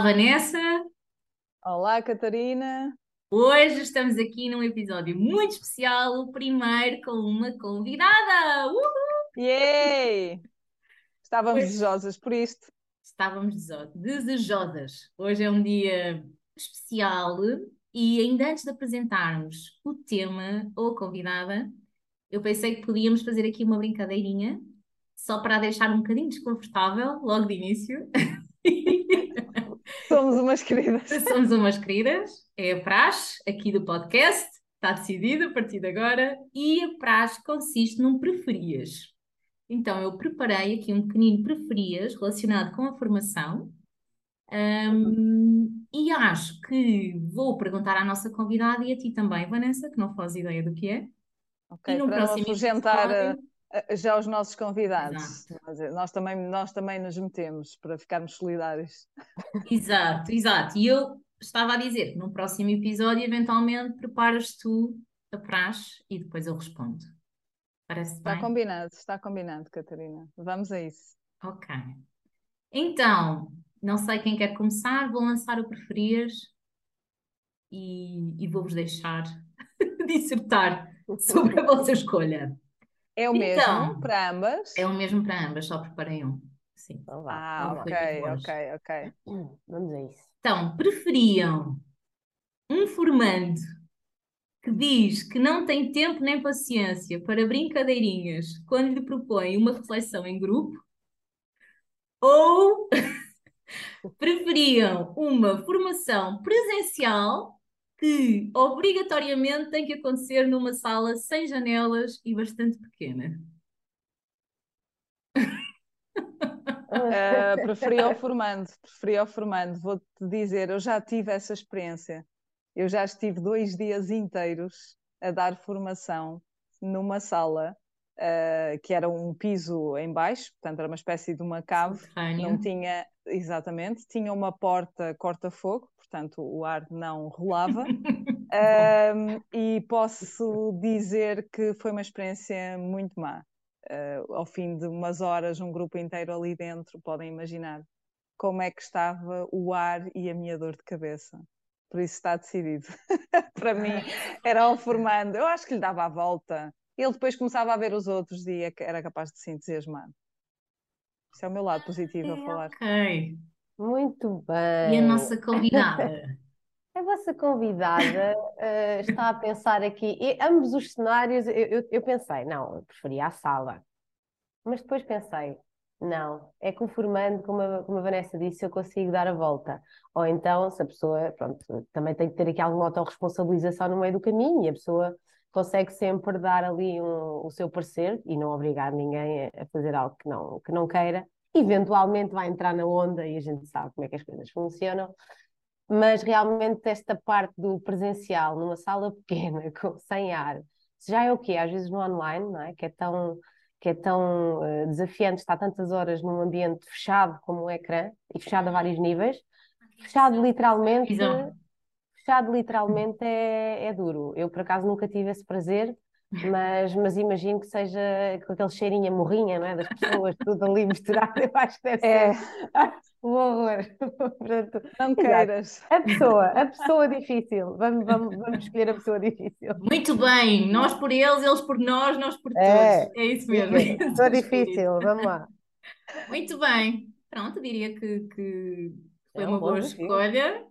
Olá, Vanessa. Olá, Catarina. Hoje estamos aqui num episódio muito especial, o primeiro com uma convidada. Uhul! Yay! Estávamos Hoje- desejosas por isto. Estávamos desejo- desejosas. Hoje é um dia especial e ainda antes de apresentarmos o tema ou a convidada, eu pensei que podíamos fazer aqui uma brincadeirinha, só para deixar um bocadinho desconfortável, logo de início. Somos umas queridas. Somos umas queridas, é a praxe aqui do podcast, está decidido a partir de agora, e a praxe consiste num preferias. Então, eu preparei aqui um pequenino preferias relacionado com a formação, Ahm, e acho que vou perguntar à nossa convidada e a ti também, Vanessa, que não faz ideia do que é. Ok, E no para não próximo afugentar episódio- já os nossos convidados. Eh, Nós também, nós também nos metemos para ficarmos solidários. Exato, exato. E eu estava a dizer no próximo episódio, eventualmente, preparas tu a praxe e depois eu respondo. Parece Está bem? combinado, está combinado, Catarina. Vamos a isso. Ok. Então, não sei quem quer começar, vou lançar o preferias e, e vou-vos deixar dissertar sobre a vossa escolha. É o Então, mesmo para ambas? É o mesmo para ambas, só preparei um. Sim. Então Ah, ok, ok, ok. Vamos a isso. Então, preferiam um formando que diz que não tem tempo nem paciência para brincadeirinhas quando lhe propõe uma reflexão em grupo? Ou preferiam uma formação presencial que obrigatoriamente tem que acontecer numa sala sem janelas e bastante pequena? Uh, preferia o formando, preferia o formando. Vou-te dizer, eu já tive essa experiência. Eu já estive dois dias inteiros a dar formação numa sala uh, que era um piso em baixo, portanto era uma espécie de uma cave. Subterrâneo. Não tinha, exatamente, tinha uma porta corta-fogo, portanto o ar não rolava. Um, e posso dizer que foi uma experiência muito má. Uh, ao fim de umas horas, um grupo inteiro ali dentro, podem imaginar como é que estava o ar e a minha dor de cabeça. Por isso está decidido. Para mim, era o formando. Eu acho que lhe dava a volta. Ele depois começava a ver os outros e é era capaz de se entusiasmar. Isso é o meu lado positivo a falar. Ok. Muito E a bem. nossa convidada? A vossa convidada eh, está a pensar aqui, e ambos os cenários, eu, eu, eu pensei, não, eu preferia a sala. Mas depois pensei, não, é que o formando, como a, como a Vanessa disse, eu consigo dar a volta. Ou então, se a pessoa, pronto, também tem que ter aqui alguma autorresponsabilização no meio do caminho e a pessoa consegue sempre dar ali um, o seu parecer e não obrigar ninguém a a fazer algo que não, que não queira. Eventualmente vai entrar na onda e a gente sabe como é que as coisas funcionam mas realmente esta parte do presencial numa sala pequena, com, sem ar, já é o quê? Às vezes no online, não é? Que é tão, que é tão eh, desafiante estar tantas horas num ambiente fechado como um ecrã, e fechado a vários níveis, fechado literalmente, Visão. Fechado literalmente é, é duro. Eu por acaso nunca tive esse prazer, mas, mas imagino que seja com aquele cheirinho a morrinha, não é? Das pessoas, tudo ali misturado, eu acho que deve É, ser um horror. Portanto, não queiras. a pessoa, a pessoa difícil. Vamos, vamos, vamos escolher a pessoa difícil. Muito bem, nós por eles, eles por nós, nós por todos. É, É isso mesmo. É pessoa difícil, vamos lá. Muito bem. Pronto, diria que, que foi É um uma boa desafio. escolha.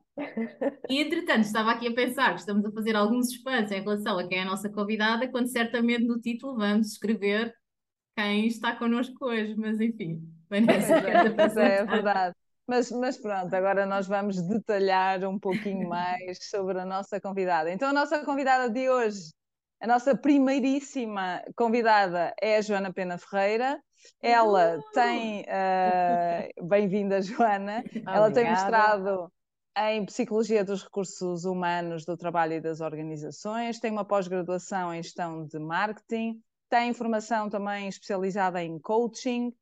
E entretanto, estava aqui a pensar que estamos a fazer algum suspense em relação a quem é a nossa convidada, quando certamente no título vamos escrever quem está connosco hoje, mas enfim. Vanessa, é, é, é verdade. Mas, mas pronto, agora nós vamos detalhar um pouquinho mais sobre a nossa convidada. Então, a nossa convidada de hoje, a nossa primeiríssima convidada é a Joana Pena Ferreira. Ela tem, eh, bem-vinda, Joana. Ela tem Obrigada. Em Psicologia dos Recursos Humanos do Trabalho e das Organizações, tem uma pós-graduação em Gestão de Marketing, tem formação também especializada em Coaching,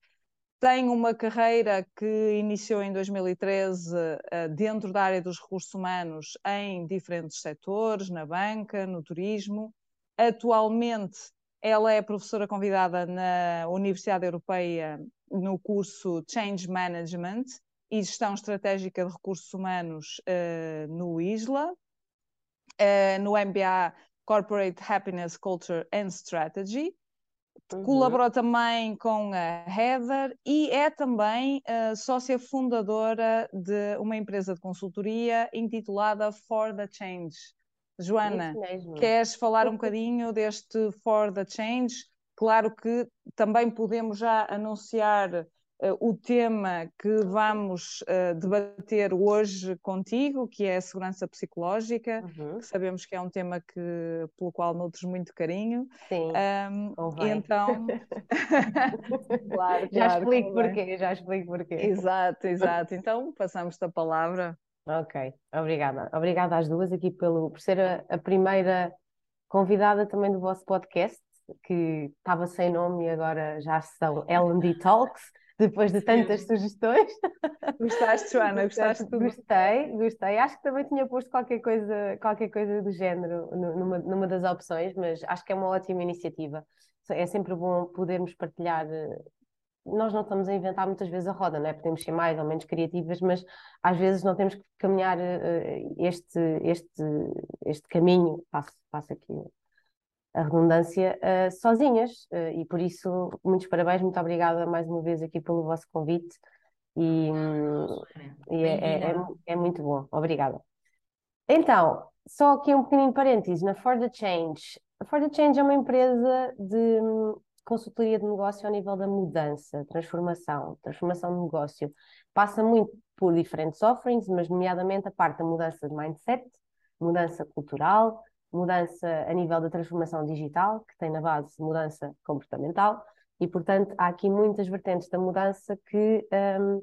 tem uma carreira que iniciou em 2013 eh, dentro da área dos recursos humanos em diferentes setores, na banca, no turismo. Atualmente, ela é professora convidada na Universidade Europeia no curso Change Management e Gestão Estratégica de Recursos Humanos no ISLA, no MBA Corporate Happiness, Culture and Strategy. Uhum. Colaborou também com a Heather e é também uh, sócia fundadora de uma empresa de consultoria intitulada For the Change. Joana, queres falar um bocadinho deste For the Change? Claro que também podemos já anunciar uh, o tema que vamos uh, debater hoje contigo, que é a segurança psicológica, uhum. que sabemos que é um tema que, pelo qual nutres muito carinho. Sim. Um, então. claro, já claro, explico porquê, já explico porquê. Exato, exato. Então passamos-te a palavra. Ok, obrigada. Obrigada às duas aqui pelo, por ser a, a primeira convidada também do vosso podcast, que estava sem nome e agora já são L&D Talks depois de tantas Sim. sugestões. Gostaste, Joana? Gostaste tudo? Gostei, gostei. Acho que também tinha posto qualquer coisa, qualquer coisa do género numa, numa das opções, mas acho que é uma ótima iniciativa. É sempre bom podermos partilhar. Eh, nós não estamos a inventar muitas vezes a roda, não é? Podemos ser mais ou menos criativas, mas às vezes não temos que caminhar eh, este, este, este caminho. Passo, passo aqui a redundância, uh, sozinhas. Uh, e por isso, muitos parabéns, muito obrigada mais uma vez aqui pelo vosso convite. E, hum, e é, é, é, é, muito bom. Obrigada. Então, só aqui um pequenino parênteses, na For the Change. A For the Change é uma empresa de hum, consultoria de negócio ao nível da mudança, transformação, transformação de negócio. Passa muito por diferentes offerings, mas nomeadamente a parte da mudança de mindset, mudança cultural, mudança a nível da transformação digital, que tem na base mudança comportamental, e portanto há aqui muitas vertentes da mudança que um,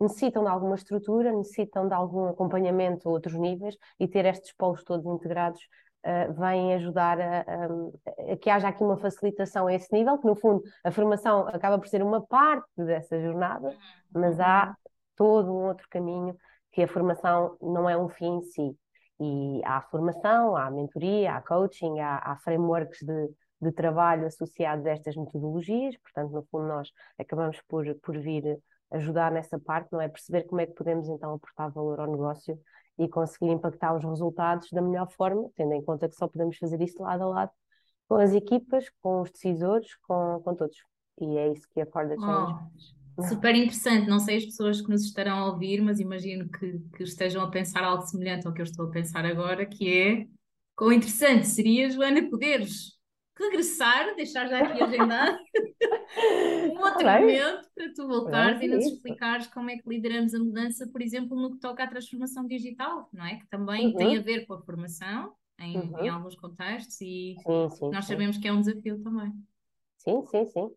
necessitam de alguma estrutura, necessitam de algum acompanhamento a outros níveis, e ter estes polos todos integrados uh, vem ajudar a, a, a, que haja aqui uma facilitação a esse nível, que no fundo a formação acaba por ser uma parte dessa jornada, mas há uhum. todo um outro caminho que a formação não é um fim em si. E há formação, há mentoria, há coaching, há, há frameworks de, de trabalho associados a estas metodologias, portanto, no fundo, nós acabamos por, por vir ajudar nessa parte, não é? Perceber como é que podemos então aportar valor ao negócio e conseguir impactar os resultados da melhor forma, tendo em conta que só podemos fazer isso lado a lado com as equipas, com os decisores, com, com todos. E é isso que a Corda Change oh. Super interessante. Não sei as pessoas que nos estarão a ouvir, mas imagino que, que estejam a pensar algo semelhante ao que eu estou a pensar agora, que é quão interessante seria, Joana, poderes regressar, deixar já aqui agendado um outro momento para tu voltares e nos explicares como é que lideramos a mudança, por exemplo, no que toca à transformação digital, não é? Que também uhum. tem a ver com a formação em, uhum. em alguns contextos e sim, sim, nós sabemos que é um desafio também. Sim, sim, sim.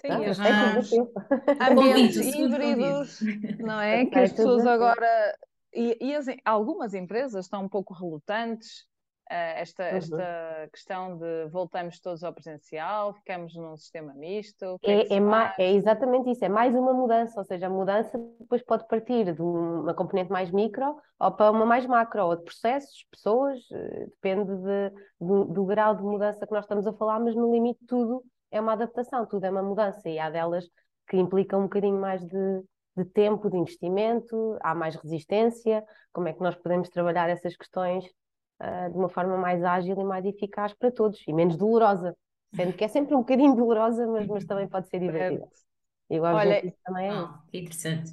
Sim, ah, as ambientes híbridos, não é? Que as pessoas agora. E, e as, algumas empresas estão um pouco relutantes uh, esta, uhum. esta questão de voltamos todos ao presencial, ficamos num sistema misto. É, é, é, é, exatamente isso, é mais uma mudança, ou seja, a mudança depois pode partir de uma componente mais micro ou para uma mais macro, ou de processos, pessoas, eh, depende de, do, do grau de mudança que nós estamos a falar, mas no limite tudo é uma adaptação, tudo é uma mudança e há delas que implicam um bocadinho mais de, de tempo, de investimento, há mais resistência, como é que nós podemos trabalhar essas questões uh, de uma forma mais ágil e mais eficaz para todos e menos dolorosa, sendo que é sempre um bocadinho dolorosa, mas, mas também pode ser divertida. E o Olha, também é oh, interessante.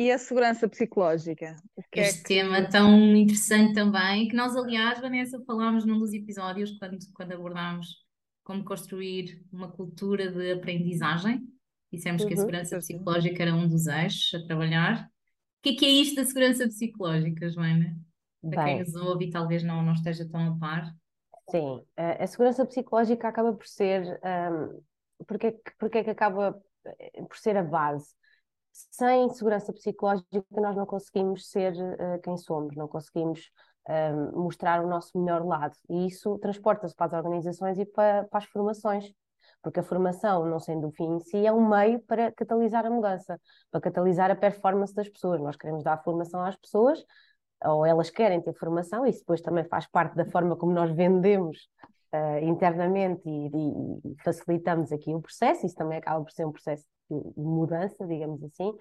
E a segurança psicológica? É este é que... tema tão interessante também, que nós, aliás, Vanessa, falámos num dos episódios quando, quando abordámos como construir uma cultura de aprendizagem. Dissemos uhum, que a uhum, segurança psicológica era um dos eixos a trabalhar. O que é, que é isto da segurança psicológica, Joana? Para quem nos ouve e talvez não, não esteja tão a par. Sim, a segurança psicológica acaba por ser. Um, porque, porque é que acaba eh, por ser a base? Sem segurança psicológica, nós não conseguimos ser uh, quem somos, não conseguimos um, mostrar o nosso melhor lado. E isso transporta-se para as organizações e para, para, as formações, porque a formação, não sendo o fim em si, é um meio para catalisar a mudança, para catalisar a performance das pessoas. Nós queremos dar formação às pessoas, ou elas querem ter formação, isso depois também faz parte da forma como nós vendemos uh, internamente e, e, facilitamos aqui o processo, isso também acaba por ser um processo de mudança, digamos assim.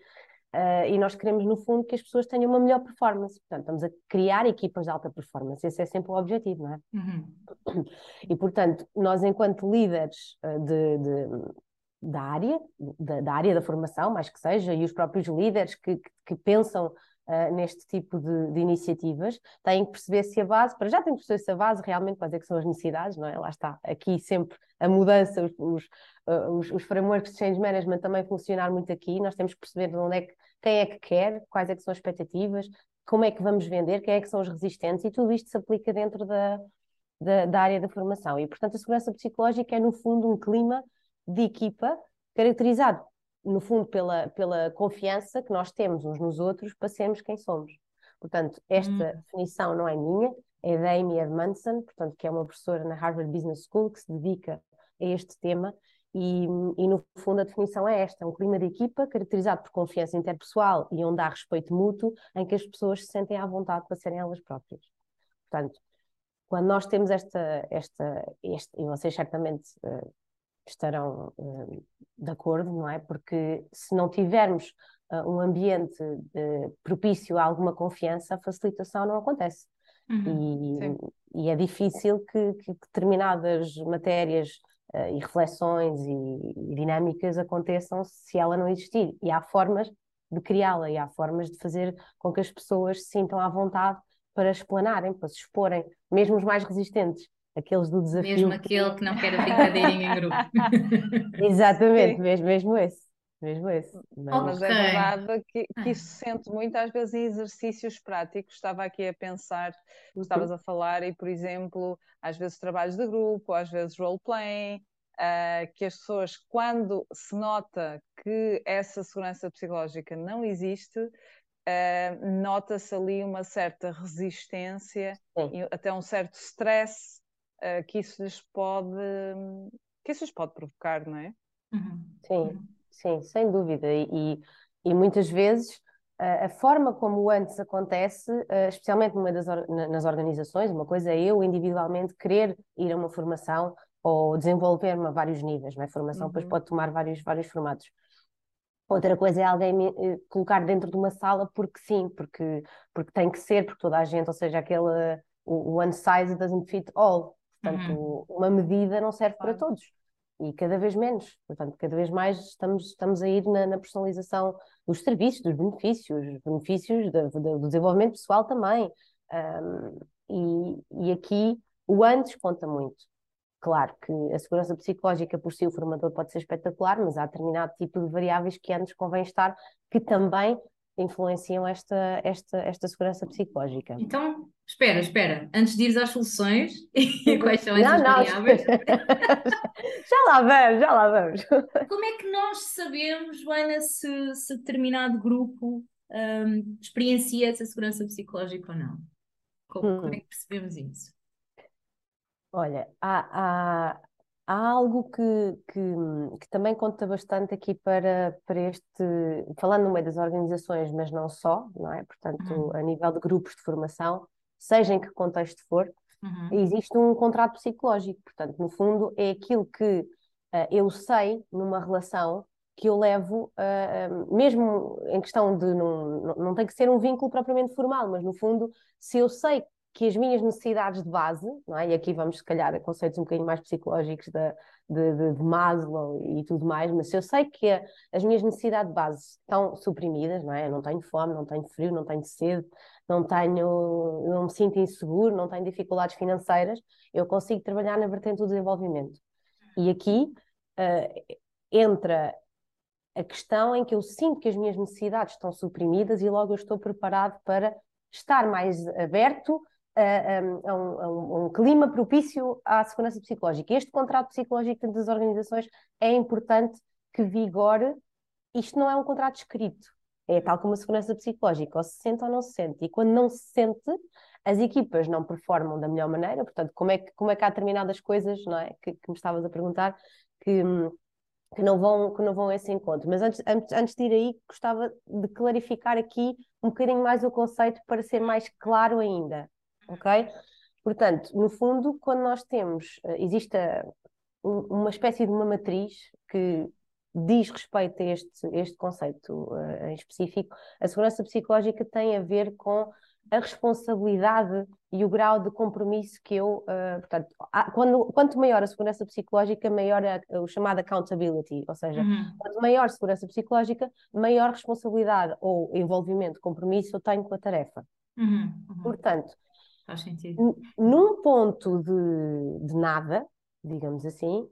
Uh, e nós queremos, no fundo, que as pessoas tenham uma melhor performance. Portanto, estamos a criar equipas de alta performance. Esse é sempre o objetivo, não é? Uhum. E, portanto, nós, enquanto líderes uh, de, de, da área, da, da, área da formação, mais que seja, e os próprios líderes que, que, que pensam uh, neste tipo de, de, iniciativas, têm que perceber se a base, para já tem que perceber se a base realmente quais é são as necessidades, não é? Lá está, aqui sempre a mudança, os, os, uh, os, os frameworks de change management também funcionar muito aqui, nós temos que perceber de onde é que, quem é que quer, quais é que são as expectativas, como é que vamos vender, quem é que são os resistentes, e tudo isto se aplica dentro da, da, da área da formação. E, portanto, a segurança psicológica é, no fundo, um clima de equipa caracterizado no fundo, pela, pela confiança que nós temos uns nos outros para sermos quem somos. Portanto, esta hum. definição não é minha, é da Amy Edmondson, portanto, que é uma professora na Harvard Business School que se dedica a este tema e, e, no fundo a definição é esta, um clima de equipa caracterizado por confiança interpessoal e onde há respeito mútuo, em que as pessoas se sentem à vontade para serem elas próprias. Portanto, quando nós temos esta, esta este, e vocês certamente uh, estarão uh, de acordo, não é? Porque se não tivermos uh, um ambiente uh, propício a alguma confiança, a facilitação não acontece. Uhum, e, e, é difícil que, que determinadas matérias e reflexões e, e dinâmicas aconteçam se ela não existir. E há formas de criá-la e há formas de fazer com que as pessoas se sintam à vontade para explanarem, para se exporem, mesmo os mais resistentes aqueles do desafio. Mesmo aquele que não quer a brincadeirinha em grupo. Exatamente, mesmo, mesmo esse. Mesmo esse. Mas, Mas é verdade que, que ah. isso se sente muito às vezes em exercícios práticos. Estava aqui a pensar, estavas a falar, e por exemplo, às vezes trabalhos de grupo, às vezes role-playing, uh, que as pessoas, quando se nota que essa segurança psicológica não existe, uh, nota-se ali uma certa resistência, e até um certo stress uh, que isso lhes pode que isso lhes pode provocar, não é? Uhum. Sim, sim, sem dúvida. E, e muitas vezes uh, a forma como o antes acontece, uh, especialmente numa das or nas organizações, uma coisa é eu individualmente querer ir a uma formação ou desenvolver-me a vários níveis, não é? Formação uhum. depois pode tomar vários, vários formatos. Outra coisa é alguém me, colocar dentro de uma sala porque sim, porque, porque tem que ser, porque toda a gente, ou seja, aquele o one size doesn't fit all. Portanto, uhum. uma medida não serve claro. para todos e cada vez menos. Portanto, cada vez mais estamos, estamos a ir na, na personalização dos serviços, dos benefícios, benefícios do, do desenvolvimento pessoal também. Um, e, e aqui o antes conta muito. Claro que a segurança psicológica por si, o formador pode ser espetacular, mas há determinado tipo de variáveis que antes convém estar, que também influenciam esta, esta, esta segurança psicológica. Então, espera, espera, antes de ires às soluções, e quais são essas não, não, variáveis? já lá vamos, já lá vamos. Como é que nós sabemos, Joana, se, se determinado grupo um, experiencia essa segurança psicológica ou não? Como, hum. como é que percebemos isso? Olha, há, há, Há algo que, que, que, também conta bastante aqui para, para este, falando no meio das organizações, mas não só, não é? Portanto, uhum. a nível de grupos de formação, seja em que contexto for, uhum. existe um contrato psicológico. Portanto, no fundo, é aquilo que uh, eu sei numa relação que eu levo, uh, mesmo em questão de não, não, tem que ser um vínculo propriamente formal, mas no fundo, se eu sei que as minhas necessidades de base, não é? e aqui vamos se calhar a conceitos um bocadinho mais psicológicos de, de, de, de Maslow e tudo mais, mas se eu sei que a, as minhas necessidades de base estão suprimidas, não é? Eu não tenho fome, não tenho frio, não tenho sede, não tenho, não me sinto inseguro, não tenho dificuldades financeiras, eu consigo trabalhar na vertente do desenvolvimento. E aqui uh, entra a questão em que eu sinto que as minhas necessidades estão suprimidas e logo eu estou preparado para estar mais aberto a, a, um, a, um, clima propício à segurança psicológica. Este contrato psicológico das organizações é importante que vigore. Isto não é um contrato escrito, é tal como a segurança psicológica, ou se sente ou não se sente. E quando não se sente, as equipas não performam da melhor maneira. Portanto, como é que, como é que há determinadas coisas, não é? Que, que me estavas a perguntar, que, que não vão, que não vão a esse encontro. Mas antes, antes, antes de ir aí, gostava de clarificar aqui um bocadinho mais o conceito para ser mais claro ainda ok? Portanto, no fundo, quando nós temos, eh, existe uma espécie de uma matriz que diz respeito a este, este conceito uh, em específico, a segurança psicológica tem a ver com a responsabilidade e o grau de compromisso que eu, uh, portanto, há, quando, quanto maior a segurança psicológica, maior a, o chamado accountability, ou seja, uhum. quanto maior a segurança psicológica, maior responsabilidade ou envolvimento, compromisso eu tenho com a tarefa. Uhum. Uhum. Portanto, Faz sentido. num ponto de, de nada, digamos assim,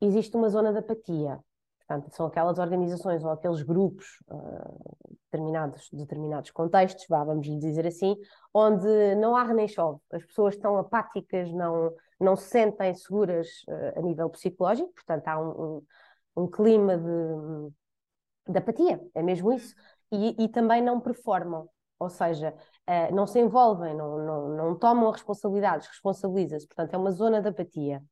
existe uma zona de apatia. Portanto, são aquelas organizações ou aqueles grupos, uh, determinados, determinados contextos, vá, vamos lhe dizer assim, onde não há nem chove. As pessoas estão apáticas, não, não se sentem seguras uh, a nível psicológico, portanto, há um, um, um clima de, de, apatia, é mesmo isso. E, e também não performam, ou seja, uh, não se envolvem, não, não, não tomam responsabilidades, responsabilizam-se, portanto, é uma zona de apatia.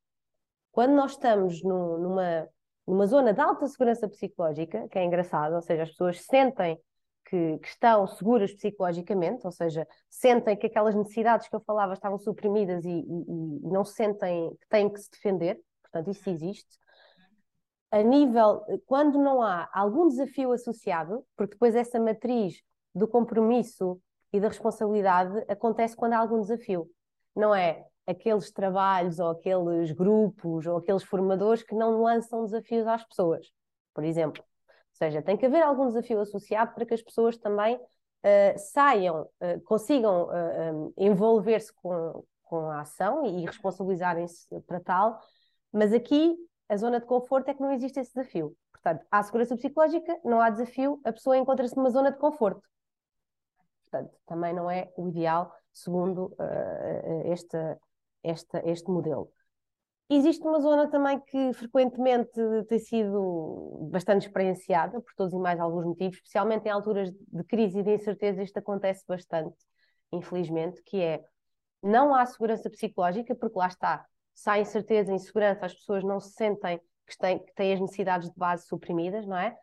Quando nós estamos no, numa, numa zona de alta segurança psicológica, que é engraçado, ou seja, as pessoas sentem que, que, estão seguras psicologicamente, ou seja, sentem que aquelas necessidades que eu falava estavam suprimidas e, e, e não sentem que têm que se defender, portanto, isso existe. A nível, quando não há algum desafio associado, porque depois essa matriz do compromisso e da responsabilidade acontece quando há algum desafio. Não é aqueles trabalhos ou aqueles grupos ou aqueles formadores que não lançam desafios às pessoas, por exemplo. Ou seja, tem que haver algum desafio associado para que as pessoas também uh, saiam, uh, consigam uh, um, envolver-se com, com a ação e, responsabilizarem-se para tal, mas aqui a zona de conforto é que não existe esse desafio. Portanto, há segurança psicológica, não há desafio, a pessoa encontra-se numa zona de conforto. Portanto, também não é o ideal, segundo este, este, este modelo. Existe uma zona também que frequentemente tem sido bastante experienciada, por todos e mais alguns motivos, especialmente em alturas de crise e de incerteza, isto acontece bastante, infelizmente, que é não há segurança psicológica, porque lá está, se há incerteza insegurança, as pessoas não se sentem que têm, que têm as necessidades de base suprimidas, não é?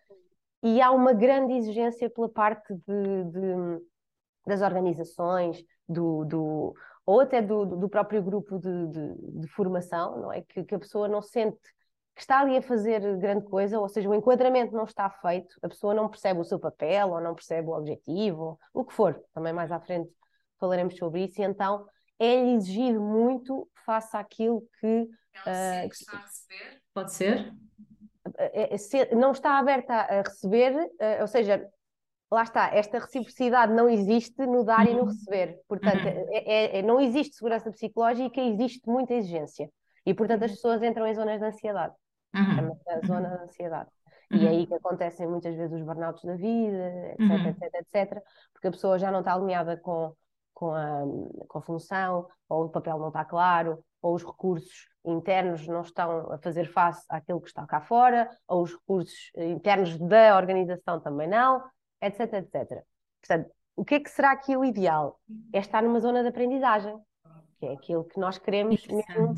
E há uma grande exigência pela parte de, de das organizações, do, do ou até do, do próprio grupo de, de, de, formação, não é? Que, que a pessoa não sente que está ali a fazer grande coisa, ou seja, o enquadramento não está feito, a pessoa não percebe o seu papel, ou não percebe o objetivo, o que for, também mais à frente falaremos sobre isso, e então é-lhe exigido muito face àquilo que. Não uh, que está a receber. Pode ser? É, é, não está aberta a receber, ou seja, lá está, esta reciprocidade não existe no dar e no uhum. receber. Portanto, uhum. é, é, é, não existe segurança psicológica, existe muita exigência. E, portanto, as uhum. pessoas entram em zonas de ansiedade. Uhum. a zona de ansiedade. Uhum. E é aí que acontecem muitas vezes os burnouts da vida, etc, uhum. etc, etc, porque a pessoa já não está alinhada com, com, a, com a função, ou o papel não está claro, ou os recursos internos não estão a fazer face àquilo que está cá fora, ou os recursos internos da organização também não, etc, etc. Portanto, o que é que será aqui o ideal? É estar numa zona de aprendizagem, que é aquilo que nós queremos mesmo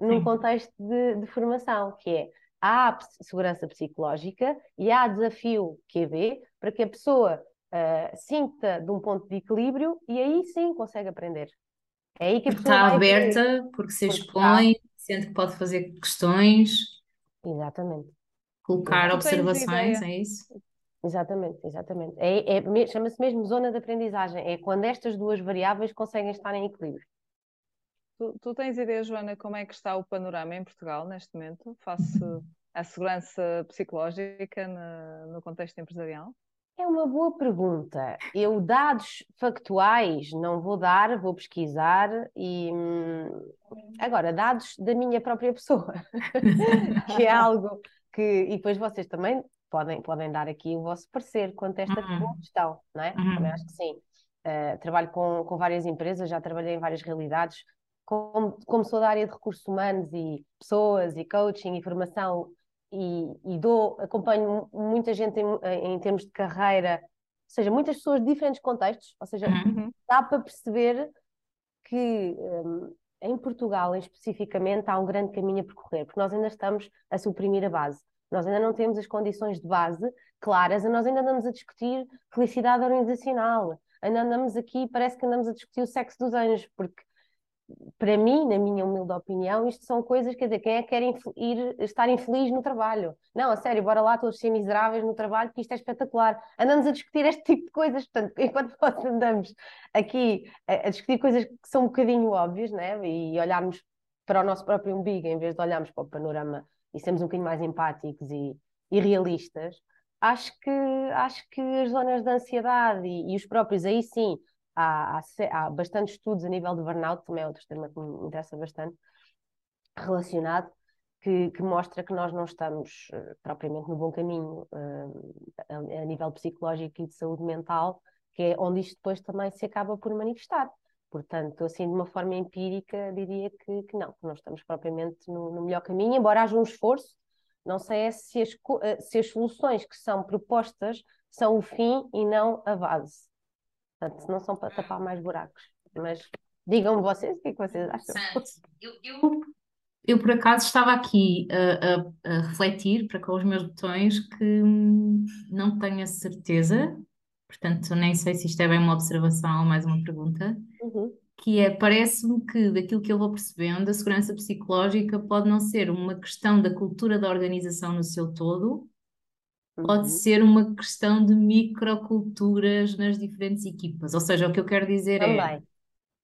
num contexto de, de, formação, que é há segurança psicológica e há desafio QB para que a pessoa uh, sinta de um ponto de equilíbrio e aí sim consegue aprender. É aí que a pessoa está aberta, porque se porque expõe, está... sente que pode fazer questões. Exatamente. Colocar observações, é isso? Exatamente, exatamente. É, é, Chama-se mesmo zona de aprendizagem. É quando estas duas variáveis conseguem estar em equilíbrio. Tu, tu tens ideia, Joana, como é que está o panorama em Portugal neste momento, face à segurança psicológica na, no contexto empresarial? É uma boa pergunta. Eu, dados factuais, não vou dar, vou pesquisar e. Hum, agora, dados da minha própria pessoa, que é algo que. E depois vocês também podem, podem dar aqui o vosso parecer quanto a esta uhum. questão, não é? Uhum. Também acho que sim. Uh, trabalho com, com várias empresas, já trabalhei em várias realidades. Como, como sou da área de recursos humanos e pessoas e coaching e formação e, e dou, acompanho muita gente em, em termos de carreira, ou seja, muitas pessoas de diferentes contextos, ou seja, uhum. dá para perceber que um, em Portugal, especificamente, há um grande caminho a percorrer, porque nós ainda estamos a suprimir a base. Nós ainda não temos as condições de base claras, nós ainda andamos a discutir felicidade organizacional, ainda andamos aqui, parece que andamos a discutir o sexo dos anjos, porque para mim, na minha humilde opinião, isto são coisas, quer dizer, quem é que quer ir estar infeliz no trabalho? Não, a sério, bora lá todos ser miseráveis no trabalho, porque isto é espetacular. Andamos a discutir este tipo de coisas, portanto, enquanto nós andamos aqui a, a discutir coisas que são um bocadinho óbvias, né? E olharmos para o nosso próprio umbigo, em vez de olharmos para o panorama e sermos um bocadinho mais empáticos e, e realistas, acho que, acho que as zonas de ansiedade e, e os próprios, aí sim, há, há, há bastantes estudos a nível de burnout, também é outro tema que me interessa bastante, relacionado, que, que, mostra que nós não estamos uh, propriamente no bom caminho uh, a, a, nível psicológico e de saúde mental, que é onde isto depois também se acaba por manifestar. Portanto, assim, de uma forma empírica, diria que, que não, que não estamos propriamente no, no, melhor caminho, embora haja um esforço, não sei é se as, eh, se as soluções que são propostas são o fim e não a base. Portanto, não são para tapar mais buracos. Mas digam-me vocês o que é que vocês acham. Eu, eu, eu, por acaso estava aqui a, a, a, refletir para com os meus botões que não tenho a certeza, portanto nem sei se isto é bem uma observação ou mais uma pergunta, uhum. que é, parece-me que daquilo que eu vou percebendo, a segurança psicológica pode não ser uma questão da cultura da organização no seu todo, pode uhum. ser uma questão de microculturas nas diferentes equipas. Ou seja, o que eu quero dizer também, é.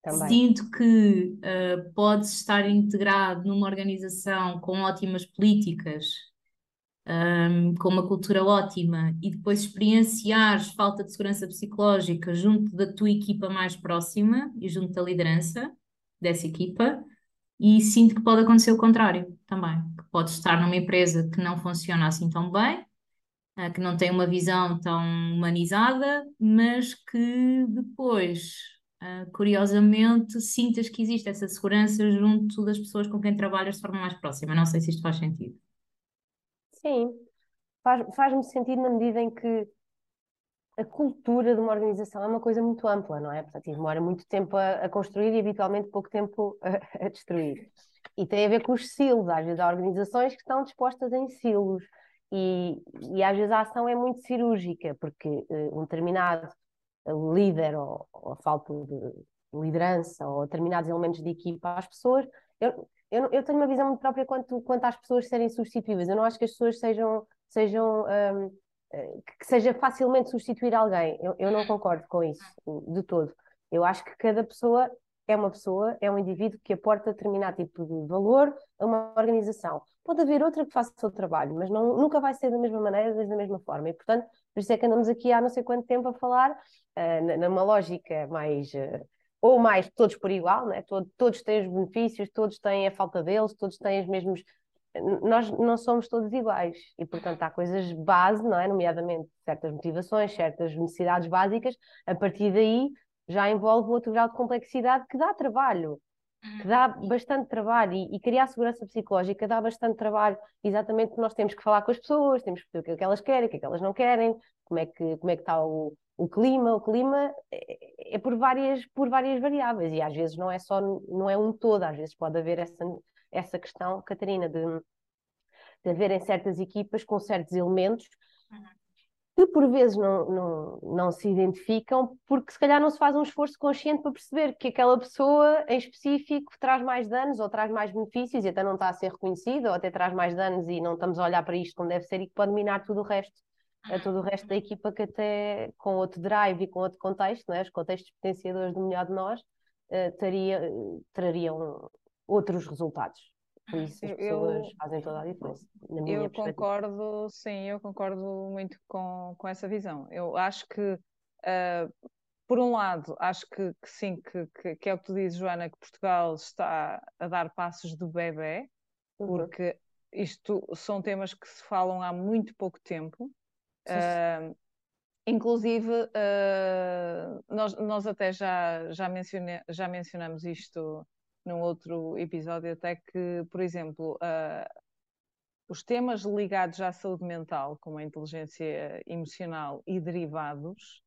Também. Sinto que uh, podes estar integrado numa organização com ótimas políticas, um, com uma cultura ótima, e depois experienciares falta de segurança psicológica junto da tua equipa mais próxima e junto da liderança dessa equipa, e sinto que pode acontecer o contrário também, que podes estar numa empresa que não funciona assim tão bem, ah, que não tem uma visão tão humanizada, mas que depois, uh, curiosamente, sintas que existe essa segurança junto das pessoas com quem trabalhas de forma mais próxima. Não sei se isto faz sentido. Sim, faz, faz-me sentido na medida em que a cultura de uma organização é uma coisa muito ampla, não é? Portanto, demora muito tempo a, a construir e habitualmente pouco tempo a, a, destruir. E tem a ver com os silos. Às vezes há organizações que estão dispostas em silos e, e às vezes a ação é muito cirúrgica, porque uh, um determinado eh, líder ou, ou falta de liderança ou determinados elementos de equipa às pessoas, eu, eu, eu, tenho uma visão muito própria quanto, quanto às pessoas serem substituíveis. Eu não acho que as pessoas sejam, sejam um, eh, que seja facilmente substituir alguém. Eu, eu não concordo com isso de todo. Eu acho que cada pessoa é uma pessoa, é um indivíduo que aporta determinado tipo de valor a uma organização. Pode haver outra que faça o seu trabalho, mas não, nunca vai ser da mesma maneira, da mesma forma. E, portanto, por isso é que andamos aqui há não sei quanto tempo a falar uh, numa lógica mais. Uh, ou mais todos por igual, né? Todo, todos têm os benefícios, todos têm a falta deles, todos têm os mesmos. Nós não somos todos iguais e, portanto, há coisas base, não é? Nomeadamente certas motivações, certas necessidades básicas. A partir daí, já envolve outro grau de complexidade que dá trabalho, que dá uhum. bastante trabalho e, e, criar segurança psicológica dá bastante trabalho, exatamente porque nós temos que falar com as pessoas, temos que ver o que é que elas querem, o que é que elas não querem, como é que, como é que está o, o clima, o clima é, é por várias, por várias variáveis e às vezes não é só, não é um todo, às vezes pode haver essa, essa questão, Catarina, de, de haverem certas equipas com certos elementos uhum. que por vezes não, não, não se identificam, porque se calhar não se faz um esforço consciente para perceber que aquela pessoa em específico traz mais danos ou traz mais benefícios e até não está a ser reconhecida, ou até traz mais danos e não estamos a olhar para isto como deve ser e que pode minar tudo o resto, a todo o resto da equipa que até com outro drive e com outro contexto, não é? os contextos potenciadores do melhor de nós, uh, taria, trariam outros resultados. Por isso as pessoas eu, fazem toda a diferença. eu concordo, sim, eu concordo muito com, com essa visão. Eu acho que, uh, por um lado, acho que, que sim, que, que, que, é o que tu dizes, Joana, que Portugal está a dar passos do bebê, uhum. porque isto são temas que se falam há muito pouco tempo. Uh, inclusive, uh, nós, nós até já, já, mencione, já mencionamos isto num outro episódio até que, por exemplo, uh, os temas ligados à saúde mental, como a inteligência emocional e derivados,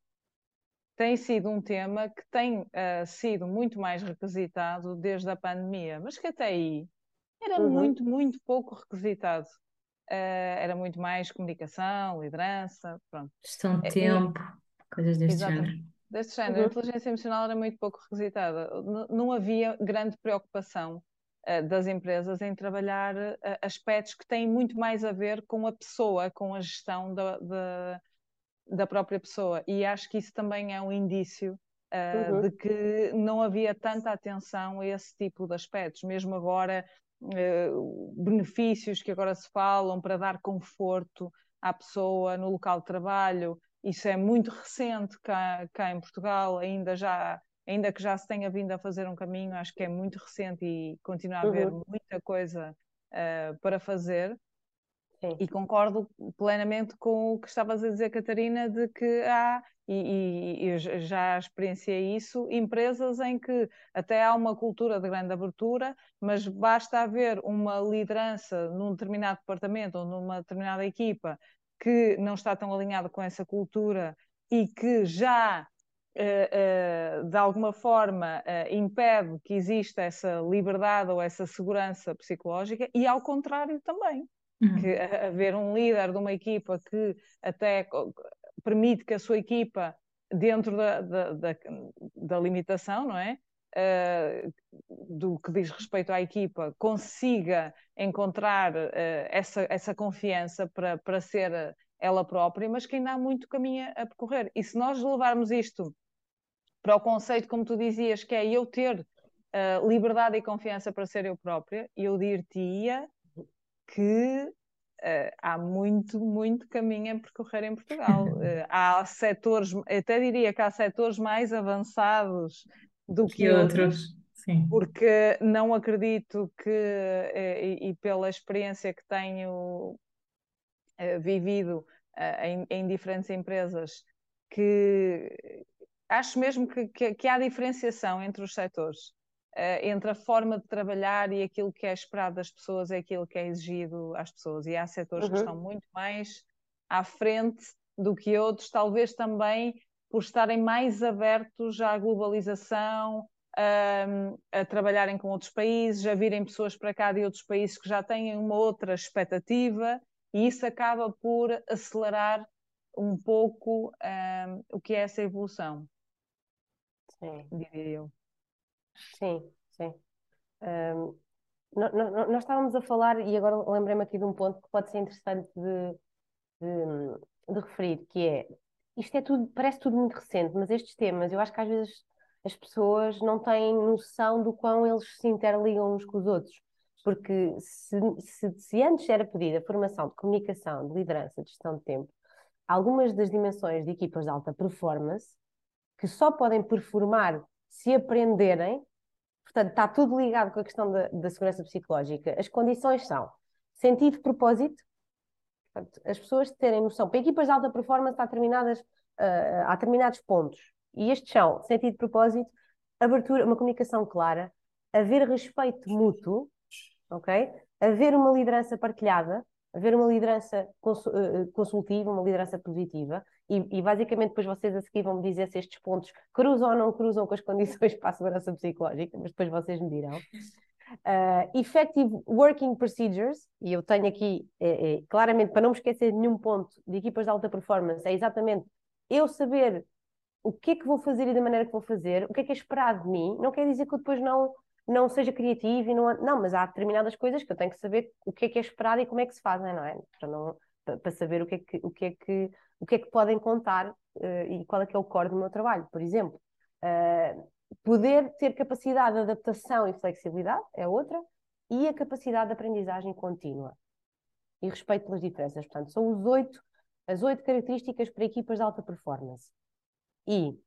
tem sido um tema que tem uh, sido muito mais requisitado desde a pandemia, mas que até aí era uhum. muito, muito pouco requisitado. Uh, era muito mais comunicação, liderança, pronto. Gestão de tempo, e, coisas deste género. deste género. Uhum. A inteligência emocional era muito pouco requisitada. Não, não havia grande preocupação uh, das empresas em trabalhar uh, aspectos que têm muito mais a ver com a pessoa, com a gestão da, da, da própria pessoa. E acho que isso também é um indício uh, uhum. de que não havia tanta atenção a esse tipo de aspectos. Mesmo agora, benefícios que agora se falam para dar conforto à pessoa no local de trabalho, isso é muito recente cá, cá em Portugal, ainda já ainda que já se tenha vindo a fazer um caminho, acho que é muito recente e continua a haver uhum. muita coisa uh, para fazer. Sim. E concordo plenamente com o que estavas a dizer, Catarina, de que há, e, e, já experienciei isso, empresas em que até há uma cultura de grande abertura, mas basta haver uma liderança num determinado departamento ou numa determinada equipa que não está tão alinhado com essa cultura e que já Uh, uh, de alguma forma uh, impede que exista essa liberdade ou essa segurança psicológica e ao contrário também uhum. que haver um líder de uma equipa que até permite que a sua equipa dentro da, da, da, da limitação, não é? do que diz respeito à equipa, consiga encontrar essa, essa confiança para, para ser ela própria, mas que ainda há muito caminho a percorrer. E se nós levarmos isto para o conceito, como tu dizias, que é eu ter uh, liberdade e confiança para ser eu própria, eu dir-te-ia que uh, há muito, muito caminho a percorrer em Portugal. Uh, há setores, até diria que há setores mais avançados do que, que outros. Sim. Porque não acredito que, e, e pela experiência que tenho vivido em, em diferentes empresas, que acho mesmo que, que, que há diferenciação entre os setores, entre a forma de trabalhar e aquilo que é esperado das pessoas e aquilo que é exigido às pessoas. E há setores uhum. que estão muito mais à frente do que outros, talvez também por estarem mais abertos à globalização, um, a trabalharem com outros países, a virem pessoas para cá de outros países que já têm uma outra expectativa, e isso acaba por acelerar um pouco um, o que é essa evolução. Sim. diria eu. Sim, sim. Um, nós, estávamos a falar, e agora lembrei-me aqui de um ponto que pode ser interessante de, de, de, referir, que é, isto é tudo, parece tudo muito recente, mas estes temas, eu acho que às vezes as pessoas não têm noção do quão eles se interligam uns com os outros. Porque se, se, se antes era pedida formação de comunicação, de liderança, de gestão de tempo, algumas das dimensões de equipas de alta performance que só podem performar se aprenderem. Portanto, está tudo ligado com a questão da, da segurança psicológica. As condições são sentido de propósito, portanto, as pessoas terem noção. Para equipas de alta performance há, determinadas, uh, há determinados pontos. E estes são sentido de propósito, abertura, uma comunicação clara, haver respeito mútuo, ok? Haver uma liderança partilhada, haver uma liderança eh, eh, consultiva, uma liderança positiva, e, e, basicamente depois vocês a seguir vão me dizer se estes pontos cruzam ou não cruzam com as condições para a segurança psicológica, mas depois vocês me dirão. Uh, effective Working Procedures, e eu tenho aqui, é, é, claramente, para não me esquecer de nenhum ponto de equipas de alta performance, é exatamente eu saber o que é que vou fazer e da maneira que vou fazer, o que é que é esperado de mim, não quer dizer que eu depois não não seja criativo e não, não, mas há determinadas coisas que eu tenho que saber o que é que é esperado e como é que se fazem, não é? Para, não, para saber o que é que, o que, é que, o que, é que podem contar uh, e qual é que é o core do meu trabalho, por exemplo. Uh, poder ter capacidade de adaptação e flexibilidade é outra, e a capacidade de aprendizagem contínua e respeito pelas diferenças. Portanto, são os oito, as oito características para equipas de alta performance. E,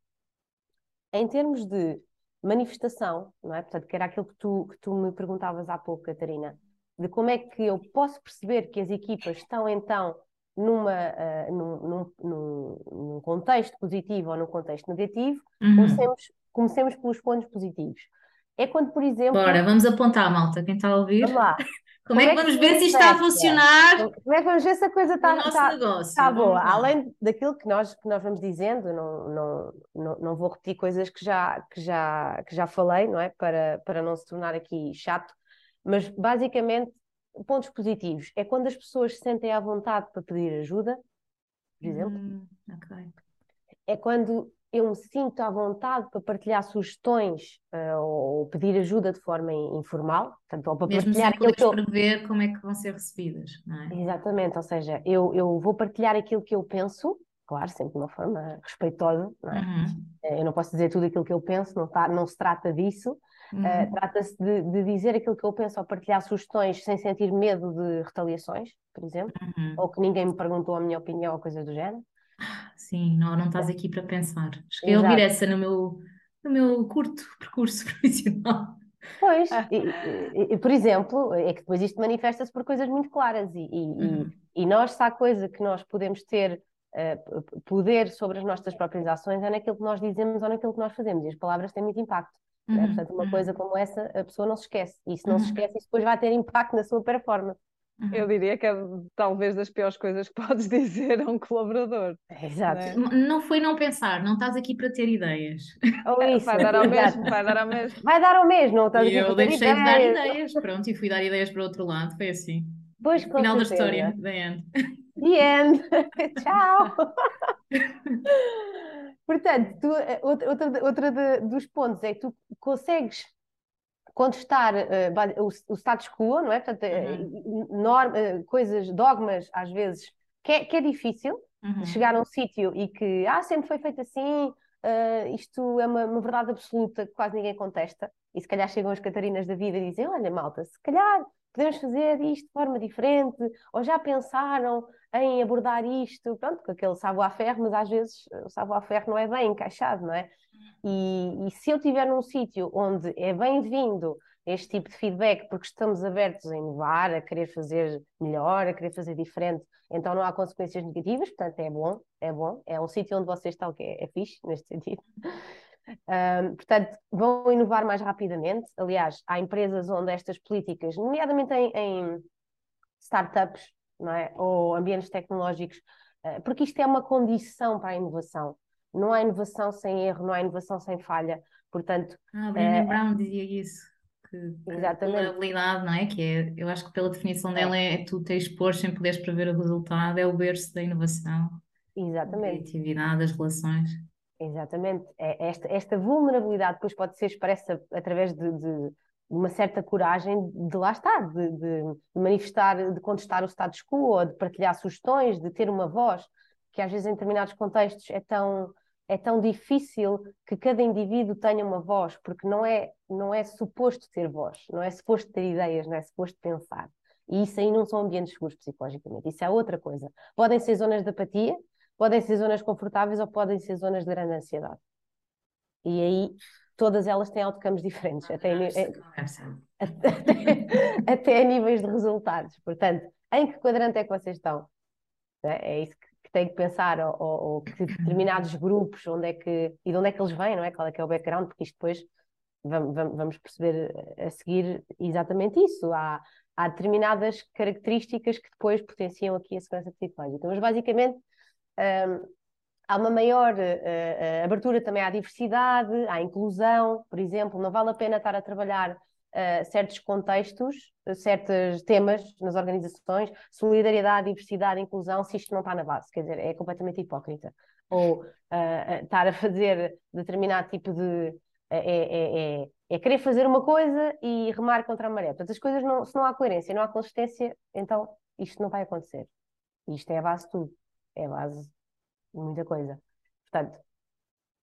em termos de manifestação, não é? Portanto, que era aquilo que tu, que tu me perguntavas há pouco, Catarina, de como é que eu posso perceber que as equipas estão então numa, uh, num, num, num, contexto positivo ou num contexto negativo, uhum. comecemos, comecemos pelos pontos positivos. É quando, por exemplo. Bora, vamos apontar, malta, quem está a ouvir. Vamos lá. Como, é que vamos ver se isto está a funcionar? Como é que vamos ver se a coisa está, está, está boa? Além daquilo que nós, que nós vamos dizendo, não, não, não, não vou repetir coisas que já, que, já, que já falei, não é? Para, para não se tornar aqui chato, mas basicamente, pontos positivos é quando as pessoas se sentem à vontade para pedir ajuda, por exemplo. Hum, okay. É quando eu me sinto à vontade para partilhar sugestões uh, ou pedir ajuda de forma informal, portanto, ou para Mesmo partilhar aquilo que eu prever como é que vão ser recebidas, não é? Exatamente, ou seja, eu, eu vou partilhar aquilo que eu penso, claro, sempre de uma forma respeitosa, não é? Uhum. Eh, eu não posso dizer tudo aquilo que eu penso, não, tá, não se trata disso. Uhum. Uh, Trata-se de, de, dizer aquilo que eu penso ou partilhar sugestões sem sentir medo de retaliações, por exemplo, uhum. ou que ninguém me perguntou a minha opinião ou coisa do género. Sim, não, não estás aqui para pensar. Cheguei a ouvir essa no meu, no meu curto percurso profissional. Pois, e, e, e, por exemplo, é que depois isto manifesta-se por coisas muito claras e, uhum. e, nós, se há coisa que nós podemos ter uh, poder sobre as nossas próprias ações é naquilo que nós dizemos ou naquilo que nós fazemos e as palavras têm muito impacto. Né? Uhum. Né? Portanto, uma uhum. coisa como essa, a pessoa não se esquece e se não uhum. se esquece, isso depois vai ter impacto na sua performance. Uhum. Eu diria que é talvez das piores coisas que podes dizer a um colaborador. Exato. Não, é? não foi não pensar, não estás aqui para ter ideias. Ou isso, vai dar ao mesmo, vai dar ao mesmo. Vai dar ao mesmo, não estás e aqui eu para deixei de dar ideias, pronto, e fui dar ideias para o outro lado, foi assim. Pois, Final da história, the end. The end. Tchau. Portanto, tu, eh, outra, outra, outra dos pontos é que tu consegues contestar uh, o, o, status quo, não é? Portanto, eh, uhum. norma, uh, coisas, dogmas, às vezes, que é, que é difícil uhum. chegar a um sítio e que, ah, sempre foi feito assim, uh, isto é uma, uma, verdade absoluta que quase ninguém contesta. E se calhar chegam as Catarinas da vida e dizem: Olha, malta, se calhar podemos fazer isto de forma diferente, ou já pensaram em abordar isto, pronto, com aquele savoir-faire, mas às vezes o savoir-faire não é bem encaixado, não é? E, e se eu estiver num sítio onde é bem-vindo este tipo de feedback, porque estamos abertos a inovar, a querer fazer melhor, a querer fazer diferente, então não há consequências negativas, portanto é bom, é bom, é um sítio onde vocês estão que é, é fixe, neste sentido. Um, portanto, vão inovar mais rapidamente. Aliás, há empresas onde estas políticas, nomeadamente em, em startups é? ou ambientes tecnológicos, uh, porque isto é uma condição para a inovação. Não há inovação sem erro, não há inovação sem falha. Portanto, ah, Brené uh, Brown dizia isso. Que, que exatamente. a habilidade, não é? Que é, eu acho que pela definição dela é, é tu te expor sem poderes prever o resultado, é o berço da inovação. Exatamente. A criatividade, as relações. Exatamente. É, esta, esta vulnerabilidade depois pode ser expressa através de, de uma certa coragem de lá estar, de, de, manifestar, de contestar o status quo, de partilhar sugestões, de ter uma voz, que às vezes em determinados contextos é tão, é tão difícil que cada indivíduo tenha uma voz, porque não é, não é suposto ter voz, não é suposto ter ideias, não é suposto pensar. E isso aí não são ambientes seguros psicologicamente, isso é outra coisa. Podem ser zonas de apatia, podem ser zonas confortáveis ou podem ser zonas de grande ansiedade. E aí todas elas têm outcomes diferentes, até, até, até, a níveis de resultados. Portanto, em que quadrante é que vocês estão? É, é isso que, que tem que pensar, ou, ou, ou, que determinados grupos, onde é que, e de onde é que eles vêm, não é? Qual é que é o background, porque isto depois vamos, vamos perceber a seguir exatamente isso. Há, há determinadas características que depois potenciam aqui a segurança psicológica. Mas basicamente há uma maior uh, abertura também à diversidade, à inclusão, por exemplo, não vale a pena estar a trabalhar uh, certos contextos, certos temas nas organizações, solidariedade, diversidade, inclusão, se isto não está na base, quer dizer, é completamente hipócrita. Ou estar a fazer determinado tipo de. É, é, é, é, querer fazer uma coisa e remar contra a maré. Portanto, as coisas, não, se não há coerência, não há consistência, então isto não vai acontecer. Isto é a base de tudo. É a base muita coisa. Portanto,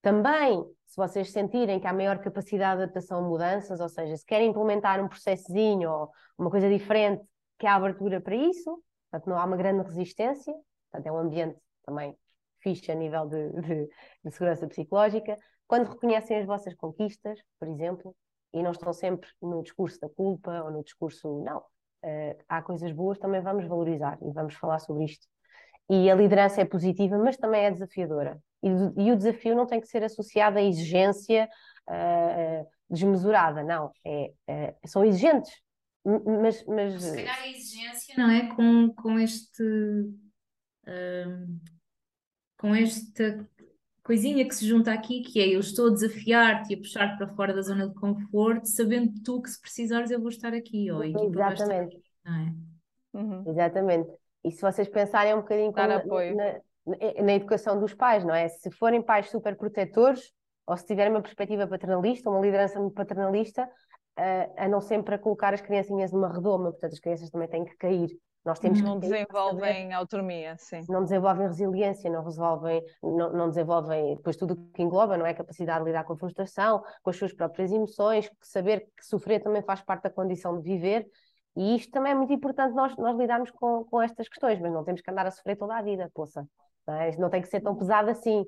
também, se vocês sentirem que há maior capacidade de adaptação a mudanças, ou seja, se querem implementar um processozinho ou uma coisa diferente, que há abertura para isso, portanto, não há uma grande resistência, portanto, é um ambiente também fixe a nível de, de, de segurança psicológica. Quando reconhecem as vossas conquistas, por exemplo, e não estão sempre no discurso da culpa ou no discurso, não, uh, há coisas boas, também vamos valorizar e vamos falar sobre isto e a liderança é positiva, mas também é desafiadora. E, e o desafio não tem que ser associado à exigência uh, desmesurada, não. É, uh, são exigentes, mas, mas. Se calhar a exigência, não é? Com, com este. Uh, com esta coisinha que se junta aqui, que é eu estou a desafiar-te e a puxar-te para fora da zona de conforto, sabendo tu que se precisares eu vou estar aqui, ou a Exatamente. Aqui, não é? Uhum. Exatamente. E se vocês pensarem um bocadinho apoio. Na, na educação dos pais, não é? Se forem pais super protetores ou se tiverem uma perspectiva paternalista, uma liderança muito paternalista, uh, não sempre a colocar as criancinhas numa redoma, portanto as crianças também têm que cair. Nós temos não que desenvolvem autonomia, sim. Não desenvolvem resiliência, não resolvem, não, não desenvolvem depois tudo o que engloba, não é? Capacidade de lidar com a frustração, com as suas próprias emoções, saber que sofrer também faz parte da condição de viver. E isto também é muito importante nós, nós lidarmos com, com estas questões, mas não temos que andar a sofrer toda a vida, poça. Não, é? não tem que ser tão pesado assim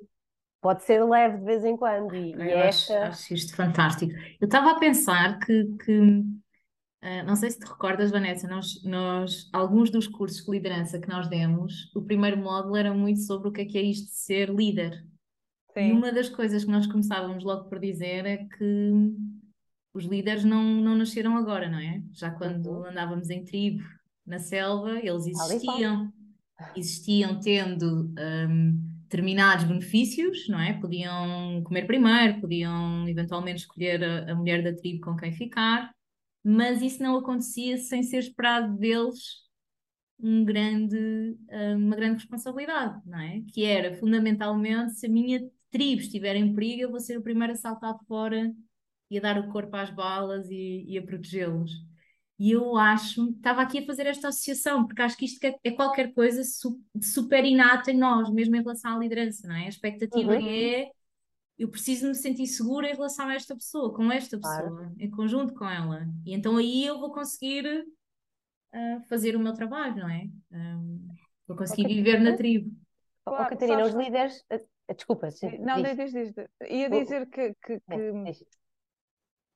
pode ser leve de vez em quando. E, e esta... acho, acho isto fantástico. Eu estava a pensar que, que uh, não sei se te recordas, Vanessa, nós, nós, alguns dos cursos de liderança que nós demos, o primeiro módulo era muito sobre o que é que é isto de ser líder. Sim. E uma das coisas que nós começávamos logo por dizer é que os líderes não, não nasceram agora, não é? Já quando uhum. andávamos em tribo, na selva, eles existiam. Existiam tendo um, determinados benefícios, não é? Podiam comer primeiro, podiam eventualmente escolher a, a, mulher da tribo com quem ficar, mas isso não acontecia sem ser esperado deles um grande, uma grande responsabilidade, não é? Que era fundamentalmente se a minha tribo estiver em perigo, eu vou ser o primeiro a saltar fora e a dar o corpo às balas e, e a protegê-los. E eu acho, estava aqui a fazer esta associação, porque acho que isto é, é qualquer coisa de super inata em nós, mesmo em relação à liderança, não é? A expectativa uhum. é eu preciso me sentir segura em relação a esta pessoa, com esta pessoa, claro. em conjunto com ela. E então aí eu vou conseguir uh, fazer o meu trabalho, não é? Um, vou conseguir okay. viver na tribo. Oh, claro, Catarina, os líderes. Uh, desculpa. Sim, não, diz, diz, diz. Ia dizer que, que, que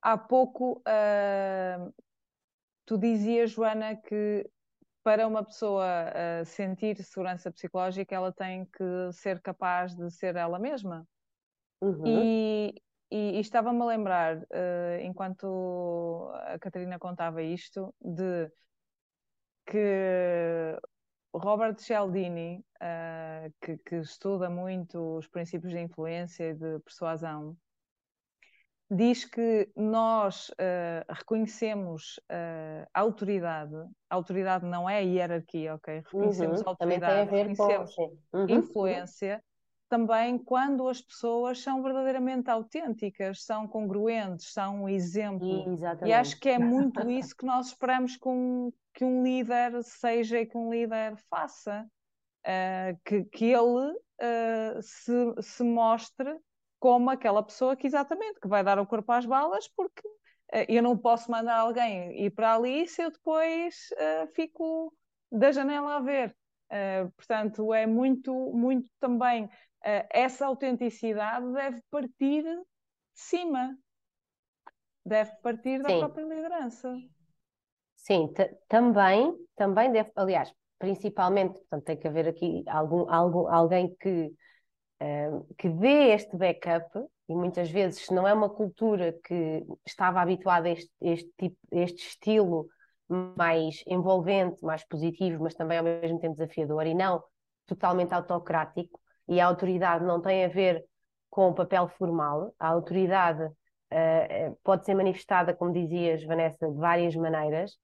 há pouco. Uh, Tu dizias, Joana, que para uma pessoa uh, sentir segurança psicológica, ela tem que ser capaz de ser ela mesma. Uhum. E, e, e estava-me a lembrar, uh, enquanto a Catarina contava isto, de que Robert Cialdini, uh, que, que, estuda muito os princípios de influência e de persuasão, diz que nós uh, reconhecemos uh, autoridade, a autoridade não é a hierarquia, ok? Reconhecemos uhum, autoridade, reconhecemos com... uhum. influência também quando as pessoas são verdadeiramente autênticas, são congruentes, são um exemplo. Exatamente. E acho que é muito isso que nós esperamos que um, que um líder seja e que um líder faça. Uh, que, que ele se, se mostre como aquela pessoa que exatamente, que vai dar o corpo às balas, porque uh, eu não posso mandar alguém ir para ali se eu depois uh, fico da janela a ver. Uh, portanto, é muito, muito também essa autenticidade deve partir de cima, deve partir da Sim. própria liderança. Sim, também, também deve, aliás, principalmente, portanto, tem que haver aqui algum, algum, alguém que que dê este backup, e muitas vezes, não é uma cultura que estava habituada a este, este, tipo, este estilo mais envolvente, mais positivo, mas também ao mesmo tempo desafiador, e não totalmente autocrático, e a autoridade não tem a ver com o papel formal, a autoridade uh, pode ser manifestada, como dizias, Vanessa, de várias maneiras,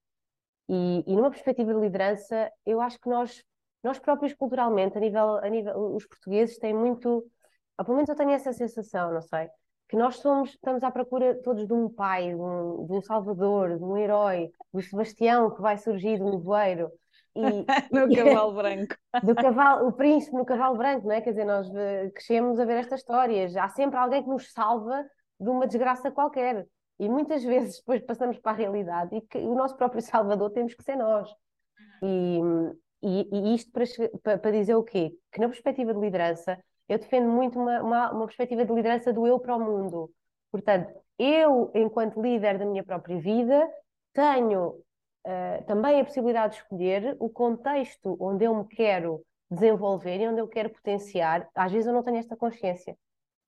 e, e numa perspectiva de liderança, eu acho que nós nós próprios culturalmente, a nível, a nível, os portugueses têm muito, ou pelo menos eu tenho essa sensação, não sei, que nós somos, estamos à procura todos de um pai, de um, de um salvador, de um herói, do Sebastião que vai surgir do nevoeiro. E, no cavalo branco. Do cavalo, o príncipe no cavalo branco, não é? Quer dizer, nós eh, crescemos a ver estas histórias. Há sempre alguém que nos salva de uma desgraça qualquer. E muitas vezes depois passamos para a realidade e que o nosso próprio salvador temos que ser nós. E, e, e isto para, para, dizer o quê? Que na perspectiva de liderança, eu defendo muito uma, uma, uma perspectiva de liderança do eu para o mundo. Portanto, eu, enquanto líder da minha própria vida, tenho uh, também a possibilidade de escolher o contexto onde eu me quero desenvolver e onde eu quero potenciar. Às vezes eu não tenho esta consciência,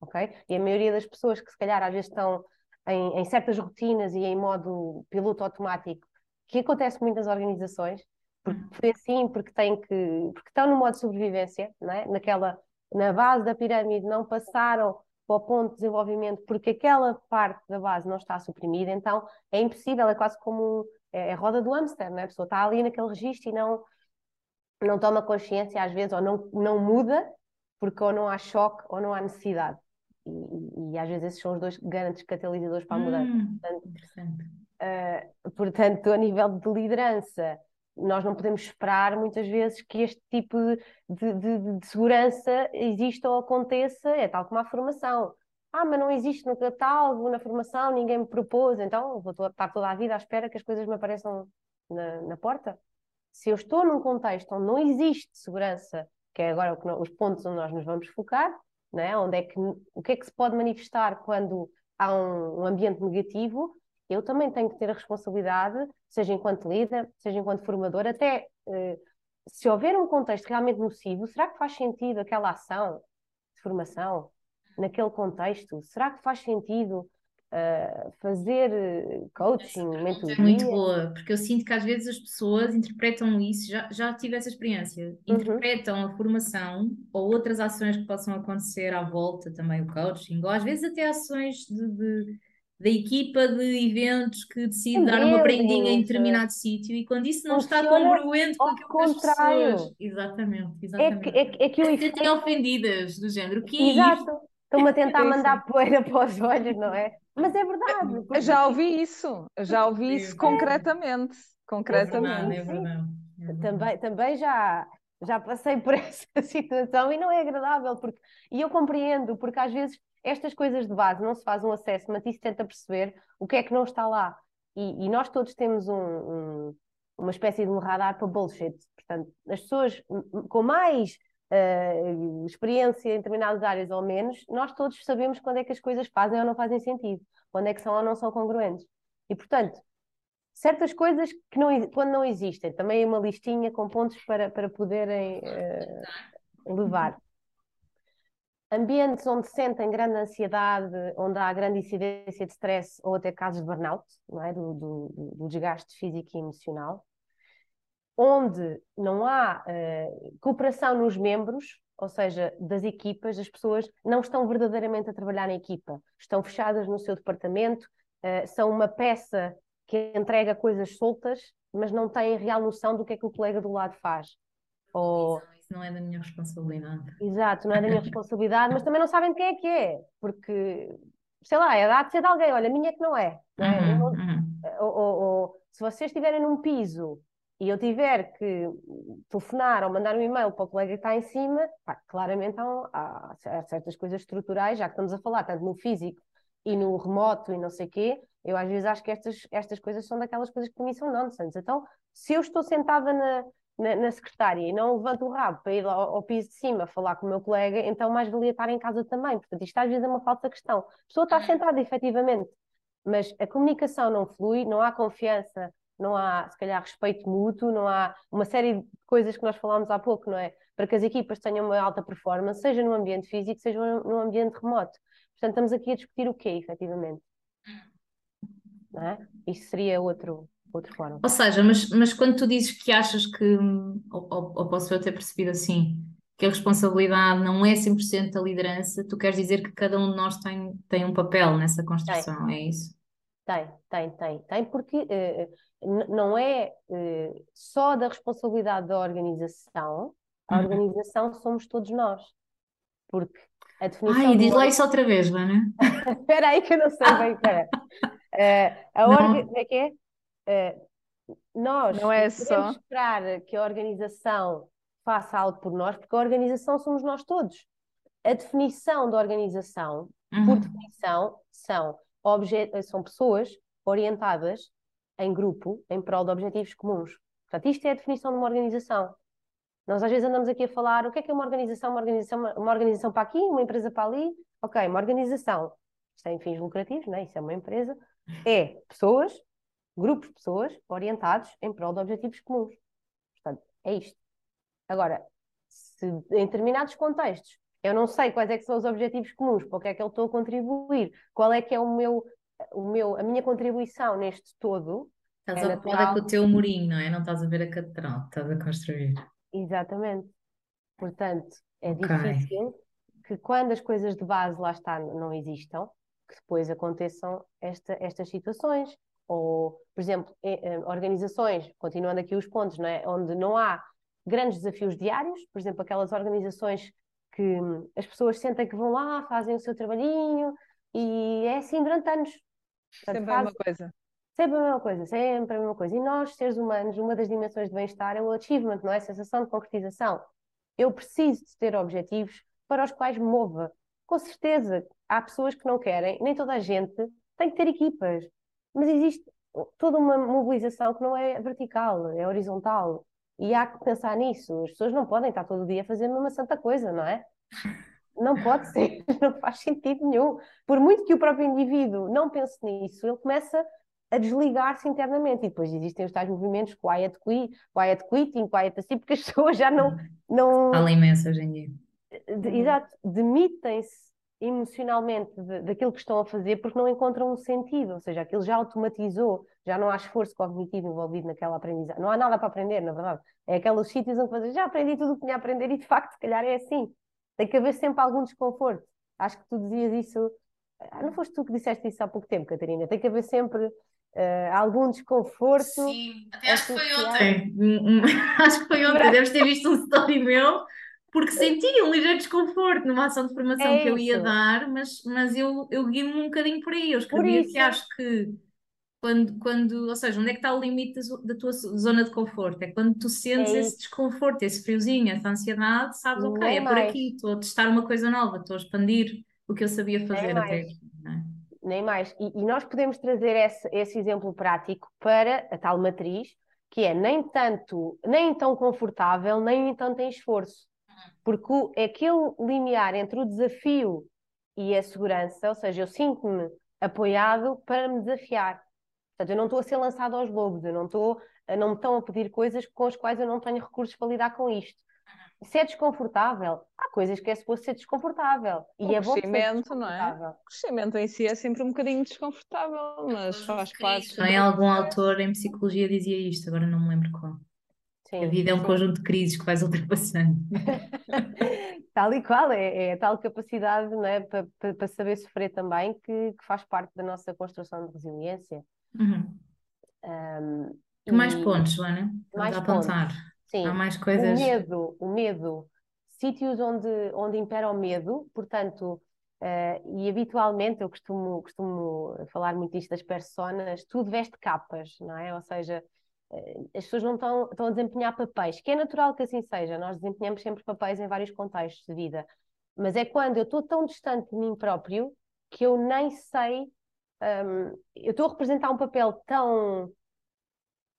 ok? E a maioria das pessoas que se calhar às vezes estão em, em certas rotinas e em modo piloto automático, que acontece muito nas organizações, porque foi assim, porque têm que, porque estão no modo de sobrevivência, não é? Naquela, na base da pirâmide não passaram para o ponto de desenvolvimento porque aquela parte da base não está suprimida, então é impossível, é quase como é, é a roda do hamster, não é? A pessoa está ali naquele registro e não não toma consciência às vezes ou não, não muda porque ou não há choque ou não há necessidade. E, e, e às vezes esses são os dois grandes catalisadores para a mudança. Hum, portanto, uh, portanto, a nível de liderança, nós não podemos esperar muitas vezes que este tipo de, de, de, segurança exista ou aconteça, é tal como a formação. Ah, mas não existe no catálogo, na formação, ninguém me propôs, então vou estar toda a vida à espera que as coisas me apareçam na, na porta. Se eu estou num contexto onde não existe segurança, que é agora os pontos onde nós nos vamos focar, né? onde é que, o que é que se pode manifestar quando há um, um ambiente negativo, eu também tenho que ter a responsabilidade, seja enquanto líder, seja enquanto formador, até eh, se houver um contexto realmente nocivo, será que faz sentido aquela ação de formação naquele contexto? Será que faz sentido uh, fazer eh, coaching, mentoria? É muito boa, porque eu sinto que às vezes as pessoas interpretam isso, já, já tive essa experiência, uhum. interpretam uhum. a formação ou outras ações que possam acontecer à volta também, o coaching, ou às vezes até ações de, de da equipa de eventos que decide dar uma prendinha em determinado sítio e quando isso não está congruente com aquilo que as pessoas... Exatamente, exatamente. É que, é, que, é que eu... Sentem ofendidas, do género, o que é Exato. Estão-me a tentar mandar poeira para os olhos, não é? Mas é verdade. Porque... Eu já ouvi isso, eu já ouvi isso concretamente. Concretamente. É verdade, é verdade. É verdade. Também, também já, já passei por essa situação e não é agradável, porque, e eu compreendo, porque às vezes estas coisas de base não se faz um assessment e se tenta perceber o que é que não está lá. E, e nós todos temos um, um, uma espécie de um radar para bullshit. Portanto, as pessoas com mais uh, experiência em determinadas áreas ou menos, nós todos sabemos quando é que as coisas fazem ou não fazem sentido, quando é que são ou não são congruentes. E, portanto, certas coisas que não, quando não existem, também uma listinha com pontos para, para poderem uh, levar. Ambientes onde sentem grande ansiedade, onde há grande incidência de stress ou até casos de burnout, não é? do, do, do desgaste físico e emocional, onde não há uh, cooperação nos membros, ou seja, das equipas, as pessoas não estão verdadeiramente a trabalhar na equipa, estão fechadas no seu departamento, uh, são uma peça que entrega coisas soltas, mas não têm real noção do que é que o colega do lado faz. Ou não é da minha responsabilidade. Exato, não é da minha responsabilidade, mas também não sabem quem é que é, porque, sei lá, é dado de ser de alguém, olha, a minha é que não é. Não é? Uhum, uhum. Ou, ou, ou, se vocês estiverem num piso e eu tiver que telefonar ou mandar um e-mail para o colega que está em cima, pá, claramente há, há, certas coisas estruturais, já que estamos a falar tanto no físico e no remoto e não sei o quê, eu às vezes acho que estas, estas coisas são daquelas coisas que para mim são nonsense. Então, se eu estou sentada na, na, na, secretária e não levanto o rabo para ir ao, ao, piso de cima falar com o meu colega, então mais valia estar em casa também. Portanto, isto às vezes é uma falsa questão. A pessoa está sentada efetivamente, mas a comunicação não flui, não há confiança, não há, se calhar, respeito mútuo, não há uma série de coisas que nós falámos há pouco, não é? Para que as equipas tenham uma alta performance, seja no ambiente físico, seja no ambiente remoto. Portanto, estamos aqui a discutir o quê, efetivamente. Não é? Isso seria outro, outro fórum. Ou seja, mas, mas quando tu dizes que achas que, ou, ou, ou posso eu ter percebido assim, que a responsabilidade não é 100% da liderança, tu queres dizer que cada um de nós tem, tem um papel nessa construção, tem. é isso? Tem, tem, tem, tem, porque uh, não é uh, só da responsabilidade da organização, a uhum. organização somos todos nós. Porque a definição. Ai, diz lá isso outra vez, Vana. Espera aí que eu não sei bem, espera. Uh, a orga... Como é que é? Uh, nós não é só esperar que a organização faça algo por nós, porque a organização somos nós todos. A definição da organização, uhum. por definição, são, são pessoas orientadas em grupo em prol de objetivos comuns. Portanto, isto é a definição de uma organização. Nós às vezes andamos aqui a falar o que é que é uma organização, uma organização, uma organização para aqui, uma empresa para ali. Ok, uma organização sem fins lucrativos, né? isso é uma empresa, é pessoas grupos de pessoas orientados em prol de objetivos comuns. Portanto, é isto. Agora, se em determinados contextos eu não sei quais é que são os objetivos comuns, para o que é que eu estou a contribuir, qual é que é o meu, o meu, a minha contribuição neste todo. Estás é ocupada com o teu murinho, não é? Não estás a ver a catedral, estás a construir. Exatamente. Portanto, é okay. difícil que quando as coisas de base lá está não existam, que depois aconteçam esta, estas situações ou, por exemplo, organizações, continuando aqui os pontos, não é? onde não há grandes desafios diários, por exemplo, aquelas organizações que as pessoas sentem que vão lá, fazem o seu trabalhinho e é assim durante anos. Portanto, sempre faz... a mesma coisa. Sempre a mesma coisa, sempre a mesma coisa. E nós, seres humanos, uma das dimensões de bem-estar é o achievement, não é? A sensação de concretização. Eu preciso de ter objetivos para os quais me mova. Com certeza, há pessoas que não querem, nem toda a gente tem que ter equipas, mas existe toda uma mobilização que não é vertical, é horizontal. E há que pensar nisso. As pessoas não podem estar todo dia a fazer uma santa coisa, não é? Não pode ser, não faz sentido nenhum. Por muito que o próprio indivíduo não pense nisso, ele começa a desligar-se internamente. E depois existem os tais movimentos quiet, quit, quiet quitting, quiet assim, porque as pessoas já não. não... Fala imenso hoje em dia. De, exato, demitem-se emocionalmente de, daquilo que estão a fazer porque não encontram um sentido, ou seja, aquilo já automatizou, já não há esforço cognitivo envolvido naquela aprendizagem, não há nada para aprender, na verdade. É aqueles sítios onde fazer, já aprendi tudo o que tinha a aprender e de facto, se calhar é assim. Tem que haver sempre algum desconforto. Acho que tu dizias isso, ah, não foste tu que disseste isso há pouco tempo, Catarina? Tem que haver sempre uh, algum desconforto. Sim, até acho que foi ontem. acho que foi ontem, deves ter visto um story meu porque sentia um ligeiro desconforto numa ação de formação é que eu ia dar, mas, mas eu, eu guio-me um bocadinho por aí. Eu escrevia que acho que quando, quando, ou seja, onde é que está o limite da, tua zona de conforto? É quando tu sentes é esse desconforto, esse friozinho, essa ansiedade, sabes, ok, Nem é por aqui, estou a testar uma coisa nova, estou a expandir o que eu sabia fazer até aqui. Nem mais. E, e, nós podemos trazer esse, esse exemplo prático para a tal matriz, que é nem tanto, nem tão confortável, nem tanto em esforço porque é aquele limiar entre o desafio e a segurança, ou seja, eu sinto-me apoiado para me desafiar. Portanto, eu não estou a ser lançado aos lobos, eu não estou, não me estão a pedir coisas com as quais eu não tenho recursos para lidar com isto. Se é desconfortável, há coisas que é suposto ser desconfortável. E o é bom crescimento, não é? O crescimento em si é sempre um bocadinho desconfortável, mas faz parte. Não é algum autor em psicologia dizia isto, agora não me lembro qual. Sim, a vida é um sim. conjunto de crises que vais ultrapassando. tal e qual, é, é a tal capacidade né, para, para saber sofrer também que, que, faz parte da nossa construção de resiliência. Uhum. Um, que mais pontos, Joana? Mais a apontar. Sim. Há mais coisas. O medo, o medo. Sítios onde, onde impera o medo, portanto, uh, e habitualmente eu costumo, costumo falar muito isto das personas, tudo veste capas, não é? Ou seja, eh, as pessoas não estão, estão a desempenhar papéis, que é natural que assim seja, nós desempenhamos sempre papéis em vários contextos de vida, mas é quando eu estou tão distante de mim próprio que eu nem sei, um, eu estou a representar um papel tão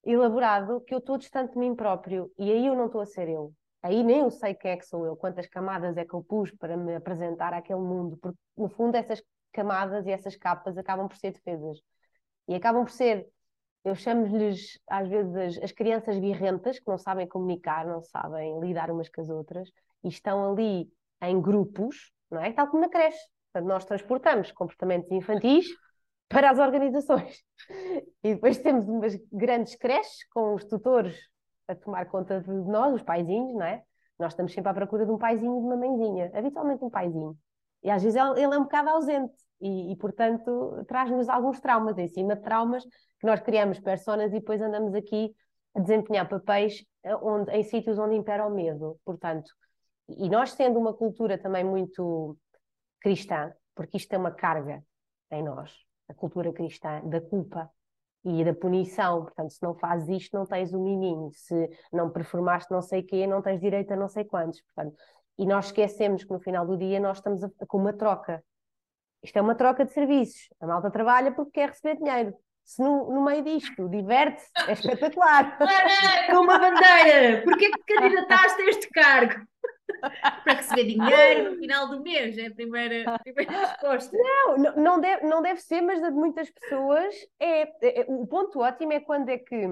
elaborado que eu estou distante de mim próprio e aí eu não estou a ser eu. Aí nem eu sei quem é que sou eu, quantas camadas é que eu pus para me apresentar àquele mundo, porque no fundo essas camadas e essas capas acabam por ser defesas e acabam por ser eu chamo-lhes, às vezes, as, as, crianças birrentas, que não sabem comunicar, não sabem lidar umas com as outras, e estão ali em grupos, não é? Tal como na creche. Portanto, nós transportamos comportamentos infantis para as organizações. E depois temos umas grandes creches com os tutores a tomar conta de nós, os paizinhos, não é? Nós estamos sempre à procura de um paizinho e de uma mãezinha, habitualmente um paizinho. E às vezes ele é um bocado ausente e, e portanto, traz-nos alguns traumas, em cima de traumas que nós criamos personas e depois andamos aqui a desempenhar papéis eh, onde, em sítios onde impera o medo. Portanto, e nós sendo uma cultura também muito cristã, porque isto é uma carga em nós, a cultura cristã da culpa e da punição. Portanto, se não fazes isto, não tens o miminho. Se não performaste não sei quê, não tens direito a não sei quantos. Portanto, e nós esquecemos que no final do dia nós estamos a, com uma troca. Isto é uma troca de serviços. A malta trabalha porque quer receber dinheiro se no, no meio disto diverte-se, é espetacular. Com uma bandeira, porquê que candidataste a este cargo? Para receber dinheiro no final do mês, é a primeira, a primeira resposta. Não, não deve, não deve ser, mas de muitas pessoas é, é, O ponto ótimo é quando é que,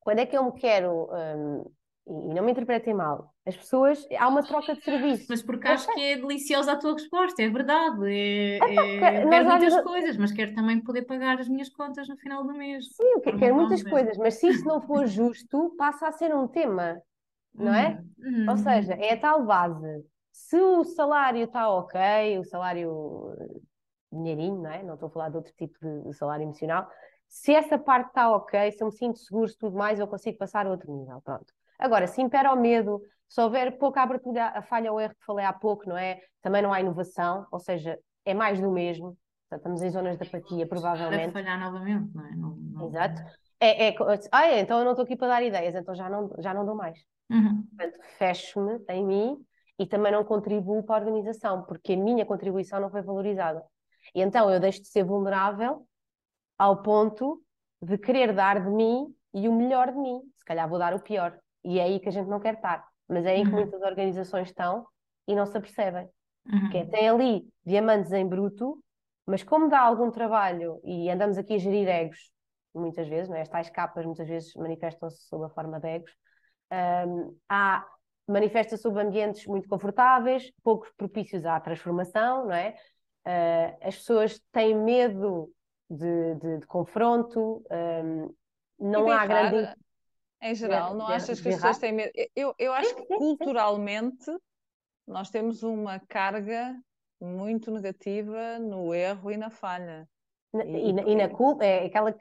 quando é que eu me quero hum, e não me interpretem mal, as pessoas, há uma troca de serviço. Mas porque acho que é deliciosa a tua resposta, é verdade. É, é, é quero muitas coisas, mas quero também poder pagar as minhas contas no final do mês. Sim, eu quero muitas coisas, mas se isso não for justo, passa a ser um tema, não é? Uhum. Ou seja, é a tal base. Se o salário está ok, o salário dinheirinho, não é? Não estou a falar de outro tipo de salário emocional. Se essa parte está ok, se eu me sinto seguro, se tudo mais, eu consigo passar a outro nível. Pronto. Agora, se impera o medo, se houver pouca abertura a falha ou erro que falei há pouco, não é? Também não há inovação, ou seja, é mais do mesmo. Portanto, estamos em zonas de apatia, provavelmente. Vai falhar novamente, não é? Não, não... Exato. É, é, ah, é, então eu não estou aqui para dar ideias, então já não, já não dou mais. Uhum. Portanto, fecho-me em mim e também não contribuo para a organização, porque a minha contribuição não foi valorizada. E então eu deixo de ser vulnerável ao ponto de querer dar de mim e o melhor de mim. Se calhar vou dar o pior. E é aí que a gente não quer estar. Mas é aí que Uhum. muitas organizações estão e não se apercebem. Uhum. Que é, tem ali diamantes em bruto, mas como dá algum trabalho e andamos aqui a gerir egos, muitas vezes, não é? As tais capas muitas vezes manifestam-se sob a forma de egos, hum, há manifesta sob ambientes muito confortáveis, pouco propícios à transformação, não é? Uh, as pessoas têm medo de, de- de confronto, hum, não há grande. Em geral, não de- achas que as pessoas têm medo? Eu, eu acho que culturalmente nós temos uma carga muito negativa no erro e na falha. Na- E- E, na- e na culpa, é aquela,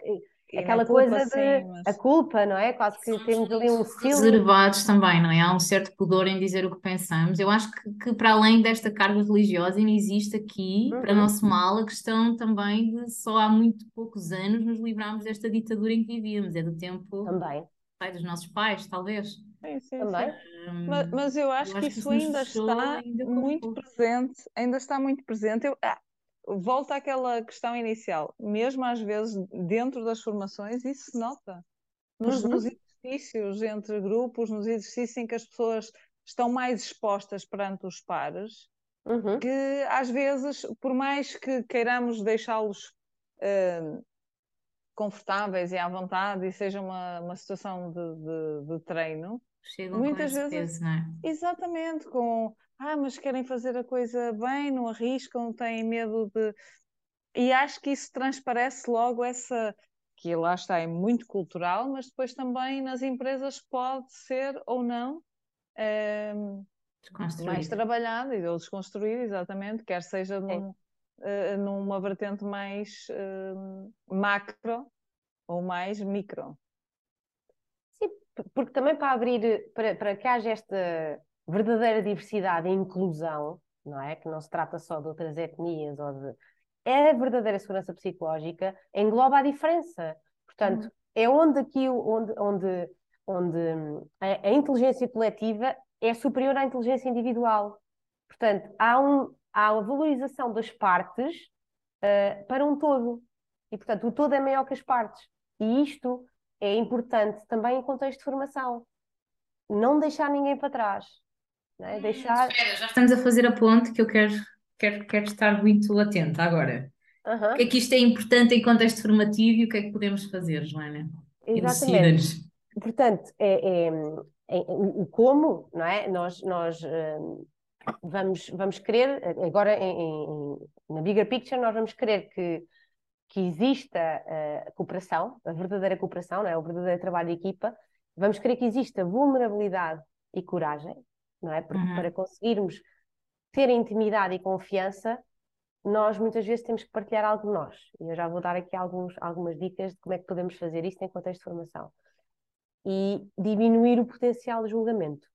na aquela culpa, coisa de sim, mas- a culpa, não é? Quase que temos ali um filme. reservados também, não é? Há um certo pudor em dizer o que pensamos. Eu acho que, que para além desta carga religiosa, ainda existe aqui, para Uhum. nosso mal, a questão também de só há muito poucos anos nos livrarmos desta ditadura em que vivíamos. É do tempo Também, pai, dos nossos pais, talvez. Sim, sim, também. sim. Hum, Mas, mas eu acho eu que acho isso ainda está ainda muito pouco. presente, ainda está muito presente. Eu, ah, volta àquela questão inicial, mesmo às vezes dentro das formações, isso se nota. Nos, Uhum. nos exercícios entre grupos, nos exercícios em que as pessoas estão mais expostas perante os pares, Uhum. que às vezes, por mais que queiramos deixá-los eh, confortáveis e à vontade e seja uma, uma situação de, de- de treino, Chegam muitas com vezes peso, não é? Exatamente, com ah, mas querem fazer a coisa bem, não arriscam, têm medo de. E acho que isso transparece logo essa. que lá está, é muito cultural, mas depois também nas empresas pode ser ou não eh, mais trabalhado e ou desconstruído, exatamente, quer seja num, eh, numa vertente mais eh, macro ou mais micro. Sim, porque também para abrir, para, para que haja esta verdadeira diversidade e inclusão, não é? Que não se trata só de outras etnias ou de. É a verdadeira segurança psicológica, engloba a diferença. Portanto, é onde aqui, onde, onde, onde a, a inteligência coletiva é superior à inteligência individual. Portanto, há, um, há a valorização das partes, eh, para um todo. E, portanto, o todo é maior que as partes. E isto é importante também em contexto de formação. Não deixar ninguém para trás. É? Deixar. Espera, já estamos a fazer a ponte que eu quero, quero, quero estar muito atenta agora. Aham, O que é que isto é importante em contexto formativo e o que é que podemos fazer, Joana? exatamente. Portanto, é, é- é- o, como, não é? Nós, nós hum, vamos, vamos querer, agora em- em- na bigger picture, nós vamos querer que, que exista eh, a cooperação, a verdadeira cooperação, é? O verdadeiro trabalho de equipa. Vamos querer que exista vulnerabilidade e coragem, não é? Porque Uhum. para conseguirmos ter intimidade e confiança, nós muitas vezes temos que partilhar algo de nós. E eu já vou dar aqui alguns, algumas dicas de como é que podemos fazer isso em contexto de formação. E diminuir o potencial de julgamento.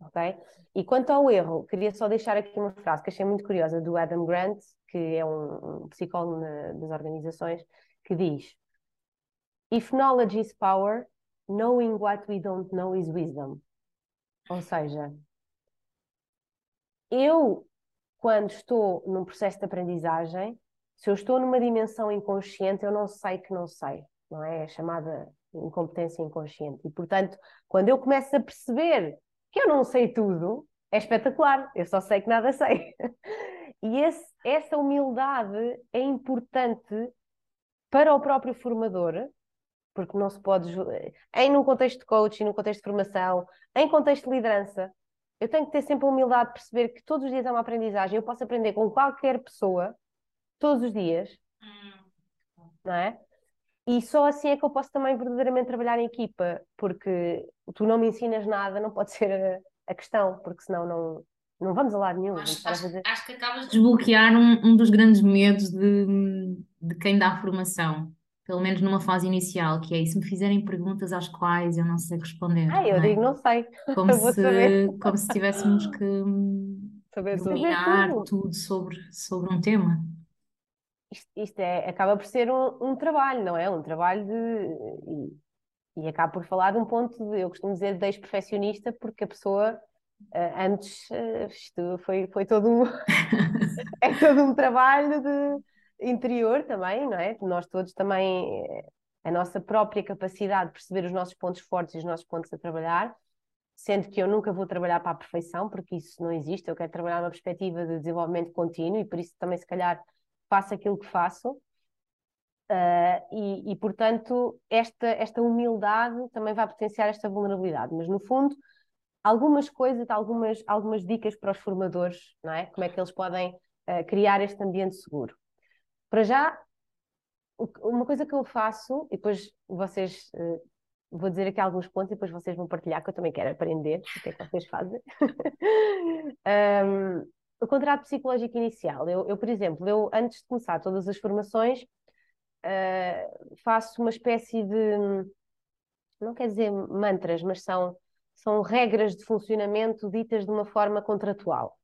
Ok? E quanto ao erro, queria só deixar aqui uma frase que achei muito curiosa do Adam Grant, que é um, psicólogo na- das organizações, que diz: If knowledge is power, knowing what we don't know is wisdom. Ou seja, eu, quando estou num processo de aprendizagem, se eu estou numa dimensão inconsciente, eu não sei que não sei, não é? É chamada incompetência inconsciente. E, portanto, quando eu começo a perceber que eu não sei tudo, é espetacular, eu só sei que nada sei. E esse- essa humildade é importante para o próprio formador, porque não se pode, em num contexto de coaching, num contexto de formação, em contexto de liderança, eu tenho que ter sempre a humildade de perceber que todos os dias é uma aprendizagem, eu posso aprender com qualquer pessoa, todos os dias, não é? E só assim é que eu posso também verdadeiramente trabalhar em equipa, porque tu não me ensinas nada, não pode ser a, a questão, porque senão não, não vamos a lado nenhum. Acho, acho- fazer- acho que acabas de desbloquear um, um dos grandes medos de, de quem dá formação, pelo menos numa fase inicial, que é e se me fizerem perguntas às quais eu não sei responder, Ah, eu não é? digo, não sei, Como saber. se, como se tivéssemos que. Saber dominar tudo. tudo sobre, sobre um tema. Isto, isto é, acaba por ser um, um trabalho, não é? Um trabalho de. E, e acaba por falar de um ponto de, eu costumo dizer, de ex-perfeccionista, porque a pessoa eh, antes eh, isto foi, foi todo um, é todo um trabalho de interior também, não é? Nós todos também, eh, a nossa própria capacidade de perceber os nossos pontos fortes e os nossos pontos a trabalhar, sendo que eu nunca vou trabalhar para a perfeição, porque isso não existe, eu quero trabalhar numa perspectiva de desenvolvimento contínuo e por isso também se calhar faço aquilo que faço. Uh, e, e, portanto, esta, esta humildade também vai potenciar esta vulnerabilidade. Mas, no fundo, algumas coisas, algumas, algumas dicas para os formadores, não é? Como é que eles podem uh, criar este ambiente seguro. Para já, uma coisa que eu faço, e depois vocês, uh, vou dizer aqui alguns pontos e depois vocês vão partilhar, que eu também quero aprender o que é que vocês fazem. um, o contrato psicológico inicial. Eu, eu, por exemplo, eu antes de começar todas as formações, uh, faço uma espécie de, não quer dizer mantras, mas são, são regras de funcionamento ditas de uma forma contratual.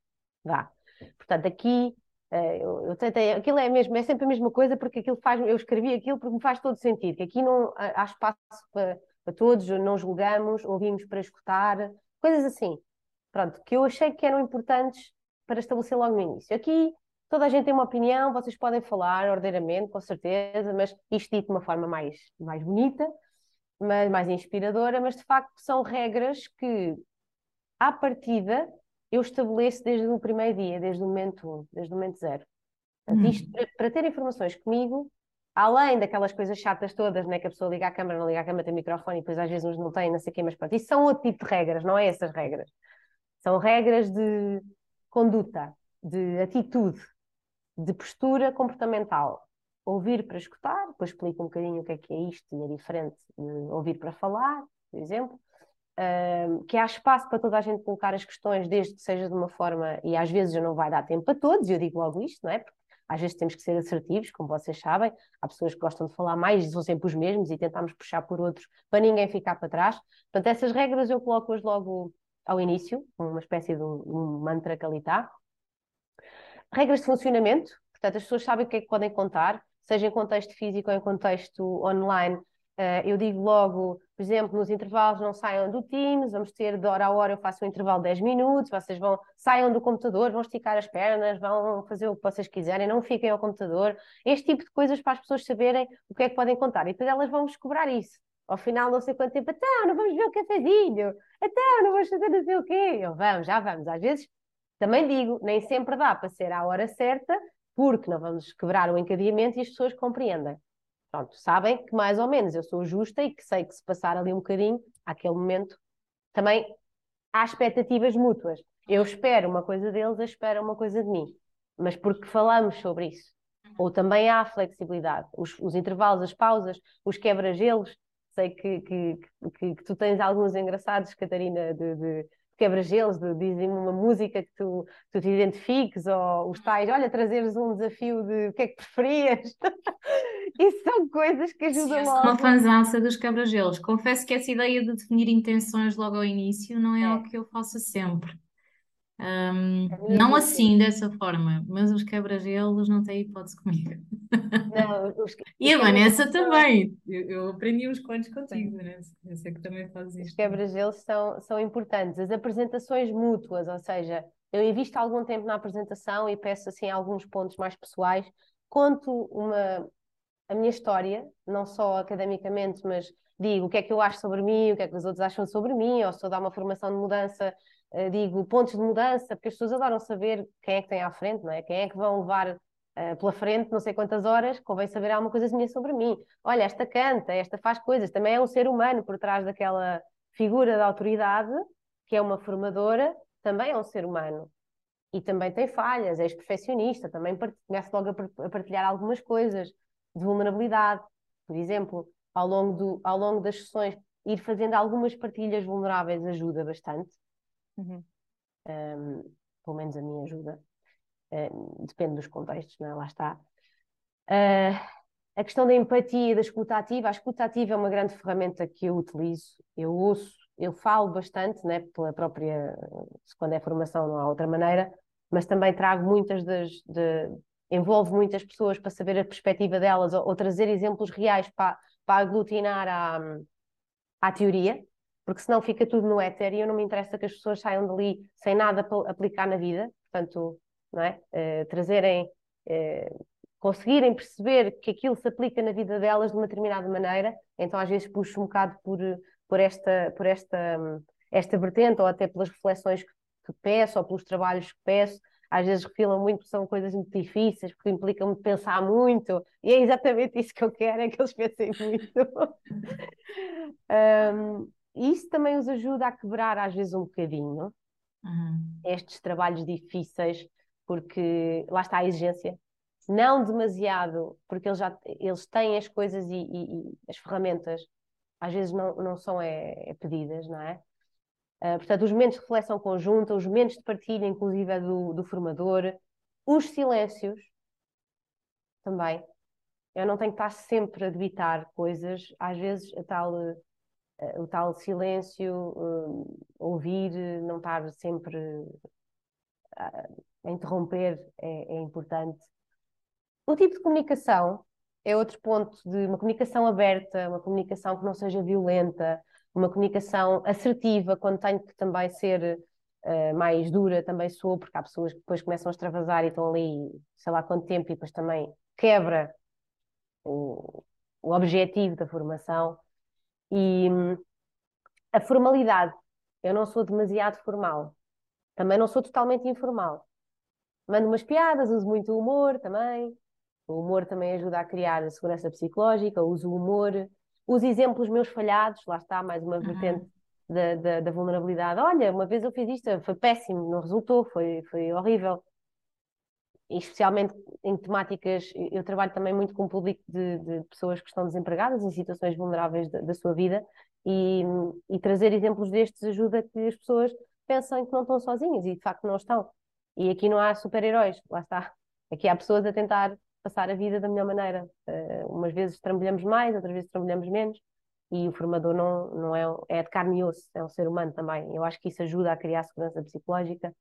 Vá. Portanto, aqui uh, eu, eu, tentei, aquilo é mesmo, é sempre a mesma coisa, porque aquilo faz, eu escrevi aquilo porque me faz todo sentido, que aqui não há espaço para, para todos, não julgamos, ouvimos para escutar, coisas assim. Pronto, que eu achei que eram importantes para estabelecer logo no início. Aqui toda a gente tem uma opinião, vocês podem falar ordeiramente, com certeza, mas isto dito de uma forma mais, mais bonita, mas mais inspiradora, mas de facto são regras que, à partida, eu estabeleço desde o primeiro dia, desde o momento um, desde o momento zero. Portanto, isto, para, para ter informações comigo, além daquelas coisas chatas todas, né, que a pessoa liga a câmera, não liga a câmera, tem microfone e depois às vezes uns não têm, não sei o quê, mas pronto, isso são outro tipo de regras, não é essas regras. São regras de conduta, de atitude, de postura comportamental. Ouvir para escutar, depois explico um bocadinho o que é que é isto e é diferente de ouvir para falar, por exemplo. Que há espaço para toda a gente colocar as questões, desde que seja de uma forma, e às vezes não vai dar tempo para todos, eu digo logo isto, não é? Porque às vezes temos que ser assertivos, como vocês sabem, há pessoas que gostam de falar mais, são sempre os mesmos, e tentamos puxar por outros para ninguém ficar para trás. Portanto, essas regras eu coloco-as logo ao início, uma espécie de um, um mantra que ali está. Regras de funcionamento, portanto, as pessoas sabem o que é que podem contar, seja em contexto físico ou em contexto online. Uh, eu digo logo, por exemplo, nos intervalos não saiam do Teams, vamos ter de hora a hora, eu faço um intervalo de 10 minutos, vocês vão, saiam do computador, vão esticar as pernas, vão fazer o que vocês quiserem, não fiquem ao computador. Este tipo de coisas para as pessoas saberem o que é que podem contar. E depois elas vão cobrar isso. Ao final, não sei quanto tempo, então, não vamos ver o cafezinho, então, não vamos fazer não sei o quê. Eu, vamos, já vamos. Às vezes, também digo, nem sempre dá para ser à hora certa, porque não vamos quebrar o encadeamento e as pessoas compreendem. Pronto, sabem que mais ou menos eu sou justa e que sei que se passar ali um bocadinho, àquele momento, também há expectativas mútuas. Eu espero uma coisa deles, eles esperam uma coisa de mim. Mas porque falamos sobre isso. Ou também há flexibilidade. Os, os intervalos, as pausas, os quebra-gelos. Sei que, que, que, que, tu tens alguns engraçados, Catarina, de, de quebra-gelos, dizem uma música que tu, tu te identifiques, ou os tais, olha, trazeres um desafio de o que é que preferias. Isso são coisas que ajudam Sim, eu logo. sou uma fanzaça dos quebra-gelos. Confesso que essa ideia de definir intenções logo ao início não é, É. algo que eu faço sempre. É não assim, dessa forma, mas os quebra-gelos não têm hipótese comigo. Não, os, E a os Vanessa também. Eu, eu aprendi uns quantos contigo, Vanessa. Eu sei que também fazes Os isto. quebra-gelos são, são importantes. As apresentações mútuas, ou seja, eu invisto algum tempo na apresentação e peço assim alguns pontos mais pessoais. Conto uma, a minha história, não só academicamente, mas digo o que é que eu acho sobre mim, o que é que os outros acham sobre mim, ou se eu dar uma formação de mudança, digo pontos de mudança, porque as pessoas adoram saber quem é que tem à frente, não é? Quem é que vão levar eh, pela frente não sei quantas horas, convém saber alguma coisinha sobre mim. Olha, esta canta, esta faz coisas, também é um ser humano por trás daquela figura de autoridade, que é uma formadora, também é um ser humano. E também tem falhas, é perfeccionista, também começa logo a partilhar algumas coisas de vulnerabilidade. Por exemplo, ao longo, do, ao longo das sessões, ir fazendo algumas partilhas vulneráveis ajuda bastante. Uhum. Um, pelo menos a mim ajuda. Um, depende dos contextos, não é? Lá está. Uh, a questão da empatia, da escuta ativa. A escuta ativa é uma grande ferramenta que eu utilizo. Eu ouço, eu falo bastante, né, pela própria, quando é formação não há outra maneira, mas também trago muitas das, de, muitas pessoas para saber a perspectiva delas ou, ou trazer exemplos reais para, para aglutinar a, à teoria, porque senão fica tudo no éter e eu não me interessa que as pessoas saiam dali sem nada para aplicar na vida, portanto, não é? Uh, trazerem, uh, conseguirem perceber que aquilo se aplica na vida delas de uma determinada maneira, então às vezes puxo um bocado por, por esta, por esta, esta vertente ou até pelas reflexões que, que peço ou pelos trabalhos que peço, às vezes refilam muito, são coisas muito difíceis, porque implicam-me pensar muito, e é exatamente isso que eu quero, é que eles pensem muito. um, isso também os ajuda a quebrar às vezes um bocadinho uhum. estes trabalhos difíceis, porque lá está a exigência. Não demasiado, porque eles já eles têm as coisas e, e, e as ferramentas, às vezes não, não são é, é pedidas, não é? Uh, portanto, os momentos de reflexão conjunta, os momentos de partilha, inclusive, do, do formador, os silêncios também. Eu não tenho que estar sempre a debitar coisas, às vezes a tal, o tal silêncio, uh, ouvir, não estar sempre a interromper é, é importante. O tipo de comunicação é outro ponto de uma comunicação aberta, uma comunicação que não seja violenta, uma comunicação assertiva, quando tenho que também ser uh, mais dura, também sou, porque há pessoas que depois começam a extravasar e estão ali, sei lá quanto tempo, e depois também quebra o, o objetivo da formação. E hum, a formalidade, eu não sou demasiado formal, também não sou totalmente informal. Mando umas piadas, uso muito o humor também. O humor também ajuda a criar a segurança psicológica, uso o humor os exemplos meus falhados, lá está, mais uma vertente da, da, da, vulnerabilidade. Olha, uma vez eu fiz isto, foi péssimo, não resultou, foi, foi horrível. Especialmente em temáticas, eu trabalho também muito com o público de, de pessoas que estão desempregadas em situações vulneráveis da, da sua vida e, e, trazer exemplos destes ajuda que as pessoas pensem que não estão sozinhas e de facto não estão. E aqui não há super-heróis, lá está. Aqui há pessoas a tentar passar a vida da melhor maneira. Uh, umas vezes trabalhamos mais, outras vezes trabalhamos menos, e o formador não, não é, é de carne e osso, é um ser humano também. Eu acho que isso ajuda a criar segurança psicológica.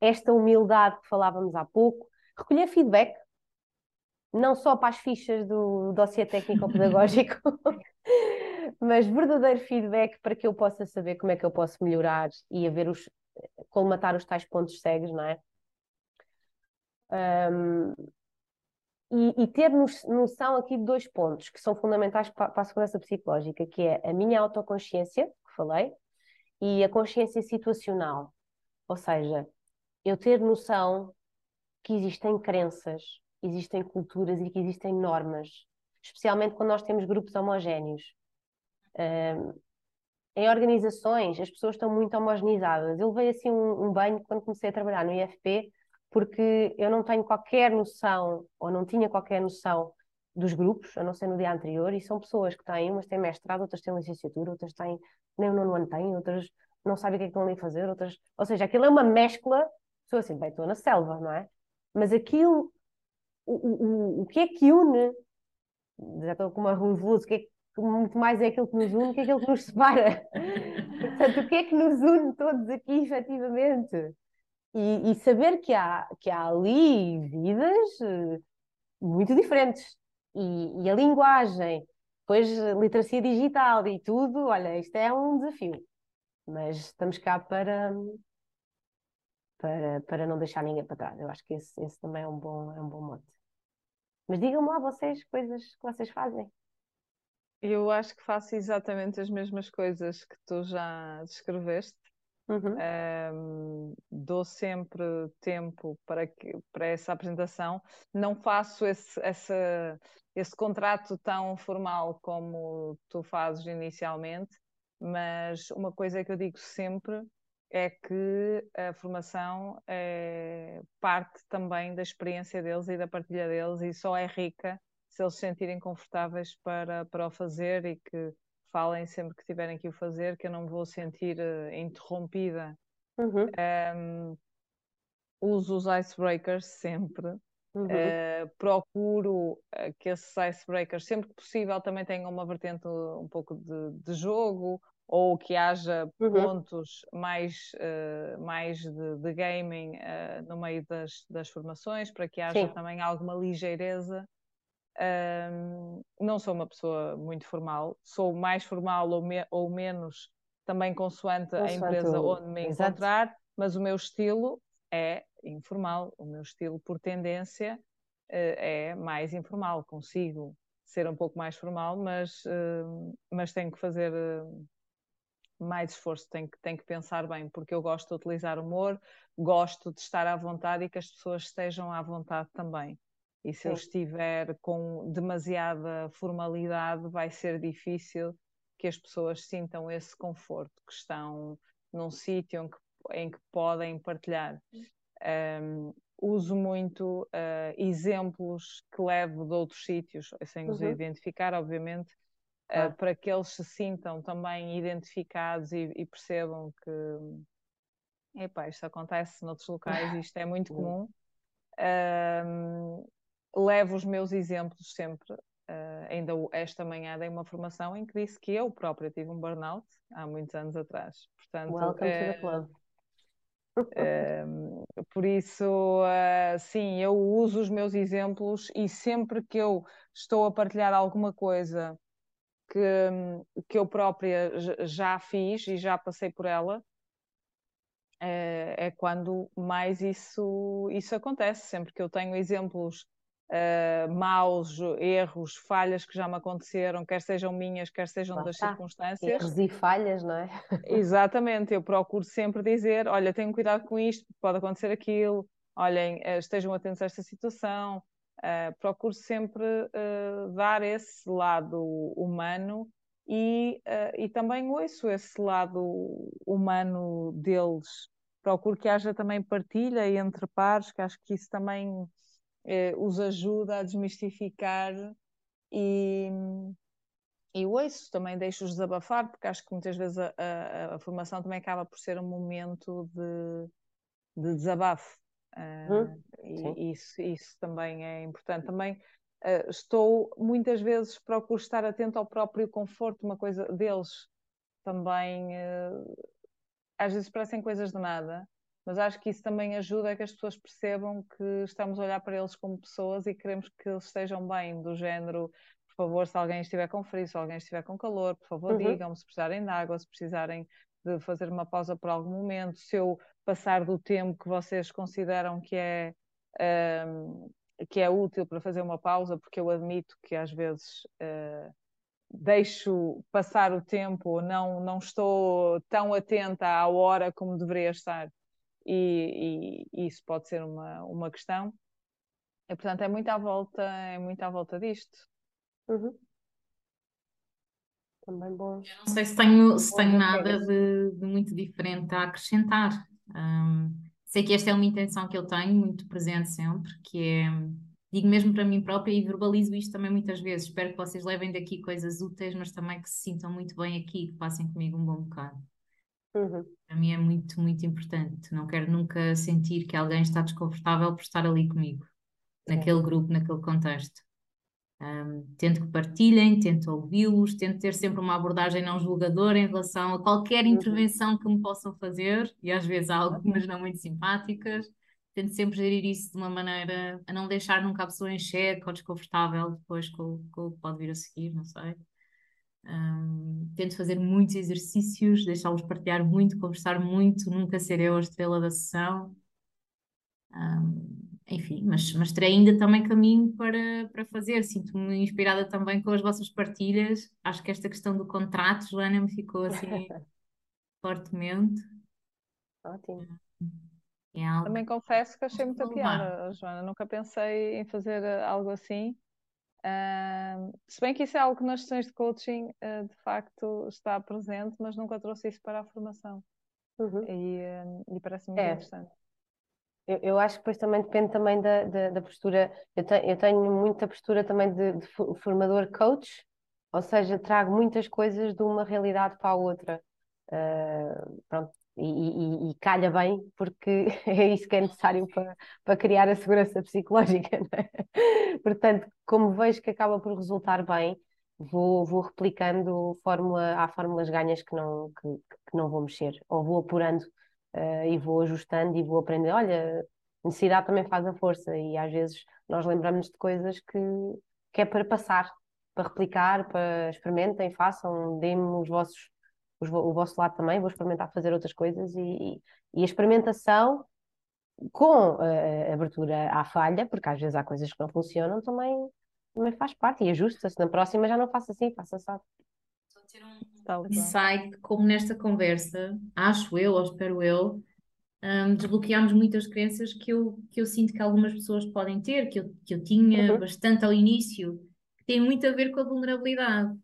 Esta humildade que falávamos há pouco, recolher feedback, não só para as fichas do dossiê técnico-pedagógico, mas verdadeiro feedback para que eu possa saber como é que eu posso melhorar e haver os, colmatar os tais pontos cegos, não é? Um, e, e, ter noção aqui de dois pontos que são fundamentais para, para, a segurança psicológica, que é a minha autoconsciência, que falei, e a consciência situacional. Ou seja, eu ter noção que existem crenças, existem culturas e que existem normas, especialmente quando nós temos grupos homogéneos. Um, em organizações, as pessoas estão muito homogeneizadas. Eu levei assim um, um banho quando comecei a trabalhar no IFP, porque eu não tenho qualquer noção, ou não tinha qualquer noção dos grupos, a não ser no dia anterior, e são pessoas que têm, umas têm mestrado, outras têm licenciatura, outras têm, nem o nono ano têm, outras não sabem o que é que estão ali a fazer, outras... Ou seja, aquilo é uma mescla, sou assim, bem, estou na selva, não é? Mas aquilo, o, o, o que é que une, já estou com uma revolução, o que é que muito mais é aquilo que nos une que aquilo que nos separa. Portanto, o que é que nos une todos aqui, efetivamente? e, e, saber que há, que há ali vidas uh, muito diferentes. E, e, a linguagem, depois literacia digital e tudo, olha, isto é um desafio. Mas estamos cá para, para, para não deixar ninguém para trás. Eu acho que esse, esse também é um bom, é um bom mote. Mas digam-me lá vocês coisas que vocês fazem. Eu acho que faço exatamente as mesmas coisas que tu já descreveste. Uhum. Um, dou sempre tempo para, que, para essa apresentação. Não faço esse, essa, esse contrato tão formal como tu fazes inicialmente, mas uma coisa que eu digo sempre é que a formação é parte também da experiência deles e da partilha deles e só é rica se eles se sentirem confortáveis para, para o fazer e que falem sempre que tiverem que o fazer, que eu não me vou sentir uh, interrompida. Uhum. Um, uso os icebreakers sempre. Uhum. Uh, procuro que esses icebreakers, sempre que possível, também tenham uma vertente um pouco de, de jogo ou que haja uhum. pontos mais, uh, mais de, de gaming no meio das, das formações para que haja Sim. também alguma ligeireza. não sou uma pessoa muito formal, sou mais formal ou, me, ou menos também consoante, consoante a empresa onde me Exato. encontrar, mas o meu estilo é informal. O meu estilo, por tendência, eh, é mais informal. Consigo ser um pouco mais formal, mas, eh, mas tenho que fazer mais esforço, tenho que, tenho que pensar bem, porque eu gosto de utilizar humor, gosto de estar à vontade e que as pessoas estejam à vontade também. E se Sim. eu estiver com demasiada formalidade, vai ser difícil que as pessoas sintam esse conforto, que estão num sítio em que, em que podem partilhar. Um, uso muito uh, exemplos que levo de outros sítios, sem os uhum. identificar, obviamente, uh, para que eles se sintam também identificados e, e percebam que epá, isto acontece noutros locais e isto é muito comum. levo os meus exemplos sempre. Uh, ainda esta manhã dei uma formação em que disse que eu própria tive um burnout há muitos anos atrás. Portanto, Welcome to the club por isso, uh, sim, eu uso os meus exemplos e sempre que eu estou a partilhar alguma coisa que, que eu própria já fiz e já passei por ela, é, é quando mais isso, isso acontece. Sempre que eu tenho exemplos uh, maus, erros, falhas que já me aconteceram, quer sejam minhas, quer sejam Lá das está. circunstâncias. Erros e falhas, não é? Exatamente, eu procuro sempre dizer: olha, tenham cuidado com isto, pode acontecer aquilo, olhem, uh, estejam atentos a esta situação. Uh, procuro sempre dar esse lado humano e, e também ouço esse lado humano deles. Procuro que haja também partilha entre pares, que acho que isso também os ajuda a desmistificar e, e ouço, também deixo-os desabafar, porque acho que muitas vezes a, a, a, formação também acaba por ser um momento de, de desabafo. Uh, e isso, isso também é importante. Também uh, estou, muitas vezes, procuro estar atento ao próprio conforto, uma coisa deles também. Uh, às vezes parecem coisas de nada, mas acho que isso também ajuda a que as pessoas percebam que estamos a olhar para eles como pessoas e queremos que eles estejam bem, do género, por favor, se alguém estiver com frio, se alguém estiver com calor, por favor, uhum. digam se precisarem de água, se precisarem de fazer uma pausa por algum momento, se eu passar do tempo que vocês consideram que é, um, que é útil para fazer uma pausa, porque eu admito que às vezes uh, deixo passar o tempo, não, não estou tão atenta à hora como deveria estar e, e, isso pode ser uma, uma questão. E, portanto, é muito à volta, é muito à volta disto. Uhum. Também bom. Eu não sei se tenho, se tenho nada de, de, muito diferente a acrescentar. Um, sei que esta é uma intenção que eu tenho, muito presente sempre, que é, digo mesmo para mim própria e verbalizo isto também muitas vezes. Espero que vocês levem daqui coisas úteis, mas também que se sintam muito bem aqui, que passem comigo um bom bocado. Uhum. Para mim é muito, muito importante. Não quero nunca sentir que alguém está desconfortável por estar ali comigo, naquele grupo, naquele contexto. Um, tento que partilhem, tento ouvi-los, tento ter sempre uma abordagem não julgadora em relação a qualquer uhum. intervenção que me possam fazer, e às vezes há algumas não muito simpáticas. Tento sempre gerir isso de uma maneira a não deixar nunca a pessoa em xeque ou desconfortável depois com, com o que pode vir a seguir, não sei. Um, tento fazer muitos exercícios, deixá-los partilhar muito, conversar muito, nunca ser eu a estrela da sessão. Um, enfim, mas, mas terei ainda também caminho para, para fazer. Sinto-me inspirada também com as vossas partilhas. Acho que esta questão do contrato, Joana, me ficou assim fortemente. Ótimo. É Também confesso que achei muita piada, Joana. Nunca pensei em fazer algo assim. Uh, se bem que isso é algo que nas sessões de coaching uh, de facto está presente, mas nunca trouxe isso para a formação. Uhum. E, uh, e parece muito é. interessante. Eu, eu, acho que depois também depende também da, da, da postura. Eu, te, eu, tenho muita postura também de, de, formador coach, ou seja, trago muitas coisas de uma realidade para a outra. Uh, pronto, e, e, e, calha bem, porque é isso que é necessário para, para criar a segurança psicológica. É? Portanto, como vejo que acaba por resultar bem, vou, vou replicando fórmula, há fórmulas ganhas que não, que, que não vou mexer, ou vou apurando uh, e vou ajustando e vou aprender. Olha, necessidade também faz a força, e às vezes nós lembramos de coisas que, que é para passar, para replicar, para experimentem, façam, deem-me os vossos o vosso lado também, vou experimentar fazer outras coisas e, e a experimentação com a abertura à falha, porque às vezes há coisas que não funcionam, também, também faz parte e ajusta-se. Na próxima já não faço assim, faço assado. Ter um insight, como nesta conversa, acho eu, ou espero eu, um, desbloqueámos muitas crenças que eu, que eu sinto que algumas pessoas podem ter, que eu, que eu tinha uhum. bastante ao início, que tem muito a ver com a vulnerabilidade.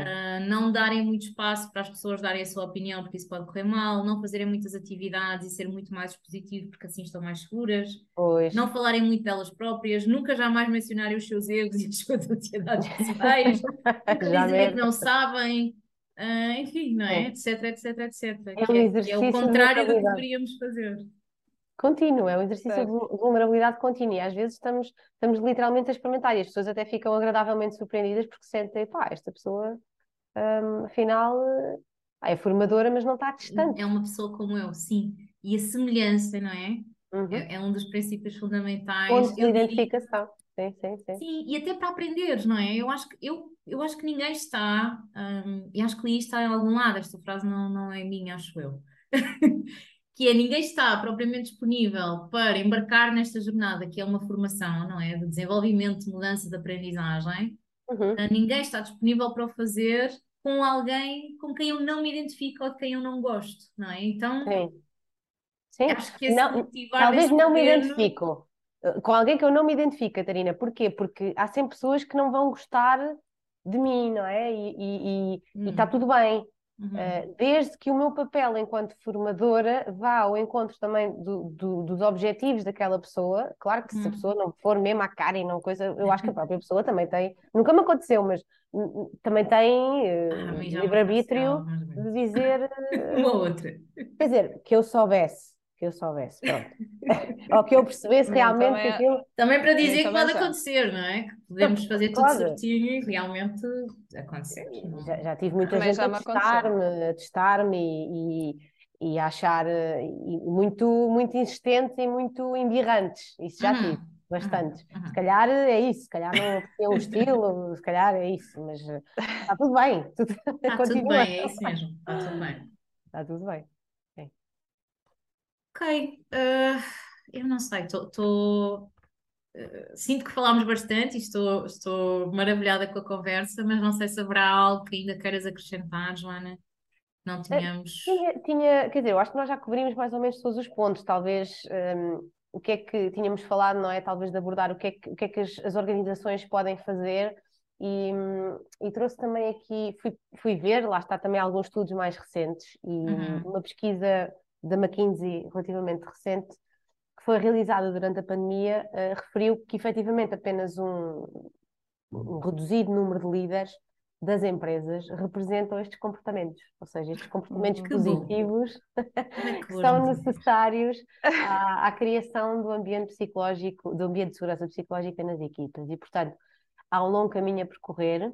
Uh, não darem muito espaço para as pessoas darem a sua opinião, porque isso pode correr mal, não fazerem muitas atividades e ser muito mais expositivo, porque assim estão mais seguras, pois. não falarem muito delas próprias, nunca jamais mencionarem os seus erros e as suas ansiedades pessoais, nunca dizerem que não sabem, uh, enfim, não é? é? Etc, etc, etc. É, um é, é o contrário do que deveríamos fazer. Contínuo, é um exercício de vulnerabilidade contínua. E às vezes estamos, estamos literalmente a experimentar e as pessoas até ficam agradavelmente surpreendidas porque sentem, pá, esta pessoa, um, afinal, é formadora, mas não está distante. É uma pessoa como eu, sim. E a semelhança, não é? Uhum. É, é, um dos princípios fundamentais. Ponto de identificação. Sim, sim, sim. Sim, e até para aprender, não é? Eu acho que, eu, eu acho que ninguém está, um, e acho que li isto em algum lado, esta frase não, não é minha, acho eu. que é ninguém está propriamente disponível para embarcar nesta jornada, que é uma formação, não é? De desenvolvimento, de mudança, de aprendizagem. Uhum. Ah, ninguém está disponível para o fazer com alguém com quem eu não me identifico ou de quem eu não gosto, não é? Então, Sim. Sim. acho que esse não, talvez não me identifico. Ah, com alguém que eu não me identifico, Catarina. Porquê? Porque há sempre pessoas que não vão gostar de mim, não é? E, e, e, está hum. tudo bem. Uhum. Uh, desde que o meu papel enquanto formadora vá ao encontro também do, do, dos objetivos daquela pessoa, claro que se a uhum. pessoa não for mesmo à cara e não coisa, eu acho que a própria pessoa também tem, nunca me aconteceu, mas também tem uh, ah, livre-arbítrio de dizer uma outra. Quer dizer, que eu soubesse que eu soubesse, pronto. Ou que eu percebesse realmente também, que é aquilo. Também para dizer que pode acontecer, não é? Que podemos fazer tudo certinho e realmente acontecer. Já, já tive muita também gente a testar-me, a testar-me e, e, e, achar e muito, muito insistentes e muito embirrantes. Isso já uhum. tive. Bastante. Uhum. Se calhar é isso, se calhar não tem um estilo, se calhar é isso, mas está tudo bem. Tudo, está tudo bem, é isso mesmo, está tudo bem. Está tudo bem. Ok, uh, eu não sei, estou. Uh, sinto que falámos bastante e estou, estou maravilhada com a conversa, mas não sei se haverá algo que ainda queiras acrescentar, Joana. Não eh, tínhamos. Tinha, tinha, quer dizer, eu acho que nós já cobrimos mais ou menos todos os pontos. Talvez um, o que é que tínhamos falado, não é? Talvez de abordar o que é que, o que, é que as, as organizações podem fazer. E, e, trouxe também aqui, fui, fui ver, lá está também alguns estudos mais recentes e uhum. uma pesquisa da McKinsey relativamente recente, que foi realizada durante a pandemia, uh, referiu que efetivamente apenas um, um, reduzido número de líderes das empresas representam estes comportamentos, ou seja, estes comportamentos positivos que são necessários à, à, criação do ambiente psicológico, do ambiente de segurança psicológica nas equipas. E, portanto, há um longo caminho a percorrer.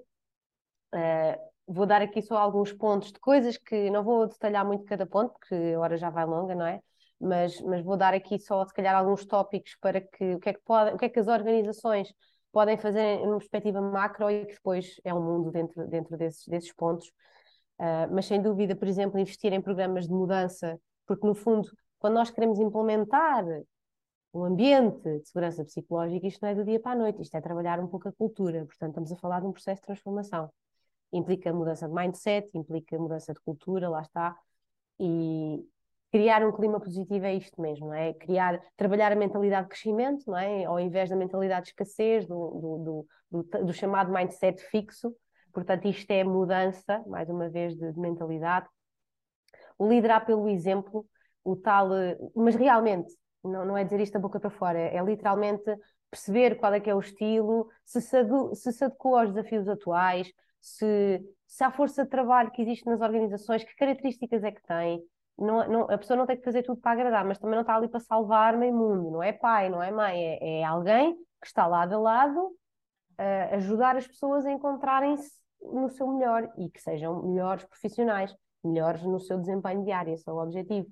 Uh, vou dar aqui só alguns pontos de coisas que não vou detalhar muito cada ponto, porque a hora já vai longa, não é? Mas, mas vou dar aqui só, se calhar, alguns tópicos para que o que é que, pode, o que, é que as organizações podem fazer numa perspectiva macro e que depois é um mundo dentro, dentro desses, desses pontos. Uh, mas sem dúvida, por exemplo, investir em programas de mudança, porque no fundo, quando nós queremos implementar um ambiente de segurança psicológica, isto não é do dia para a noite, isto é trabalhar um pouco a cultura, portanto, estamos a falar de um processo de transformação implica mudança de mindset, implica mudança de cultura, lá está. E criar um clima positivo é isto mesmo, é? Criar, trabalhar a mentalidade de crescimento, não é? Ao invés da mentalidade de escassez, do, do, do, do chamado mindset fixo. Portanto, isto é mudança, mais uma vez, de, de mentalidade. O liderar pelo exemplo, o tal, mas realmente, não, não é dizer isto da boca para fora, é, é literalmente perceber qual é que é o estilo, se se, se, adequa aos desafios atuais, se, se há força de trabalho que existe nas organizações, que características é que tem, não, não, a pessoa não tem que fazer tudo para agradar, mas também não está ali para salvar meio mundo, não é pai, não é mãe, é, é alguém que está lado a lado uh, ajudar as pessoas a encontrarem-se no seu melhor e que sejam melhores profissionais, melhores no seu desempenho diário, esse é o objetivo.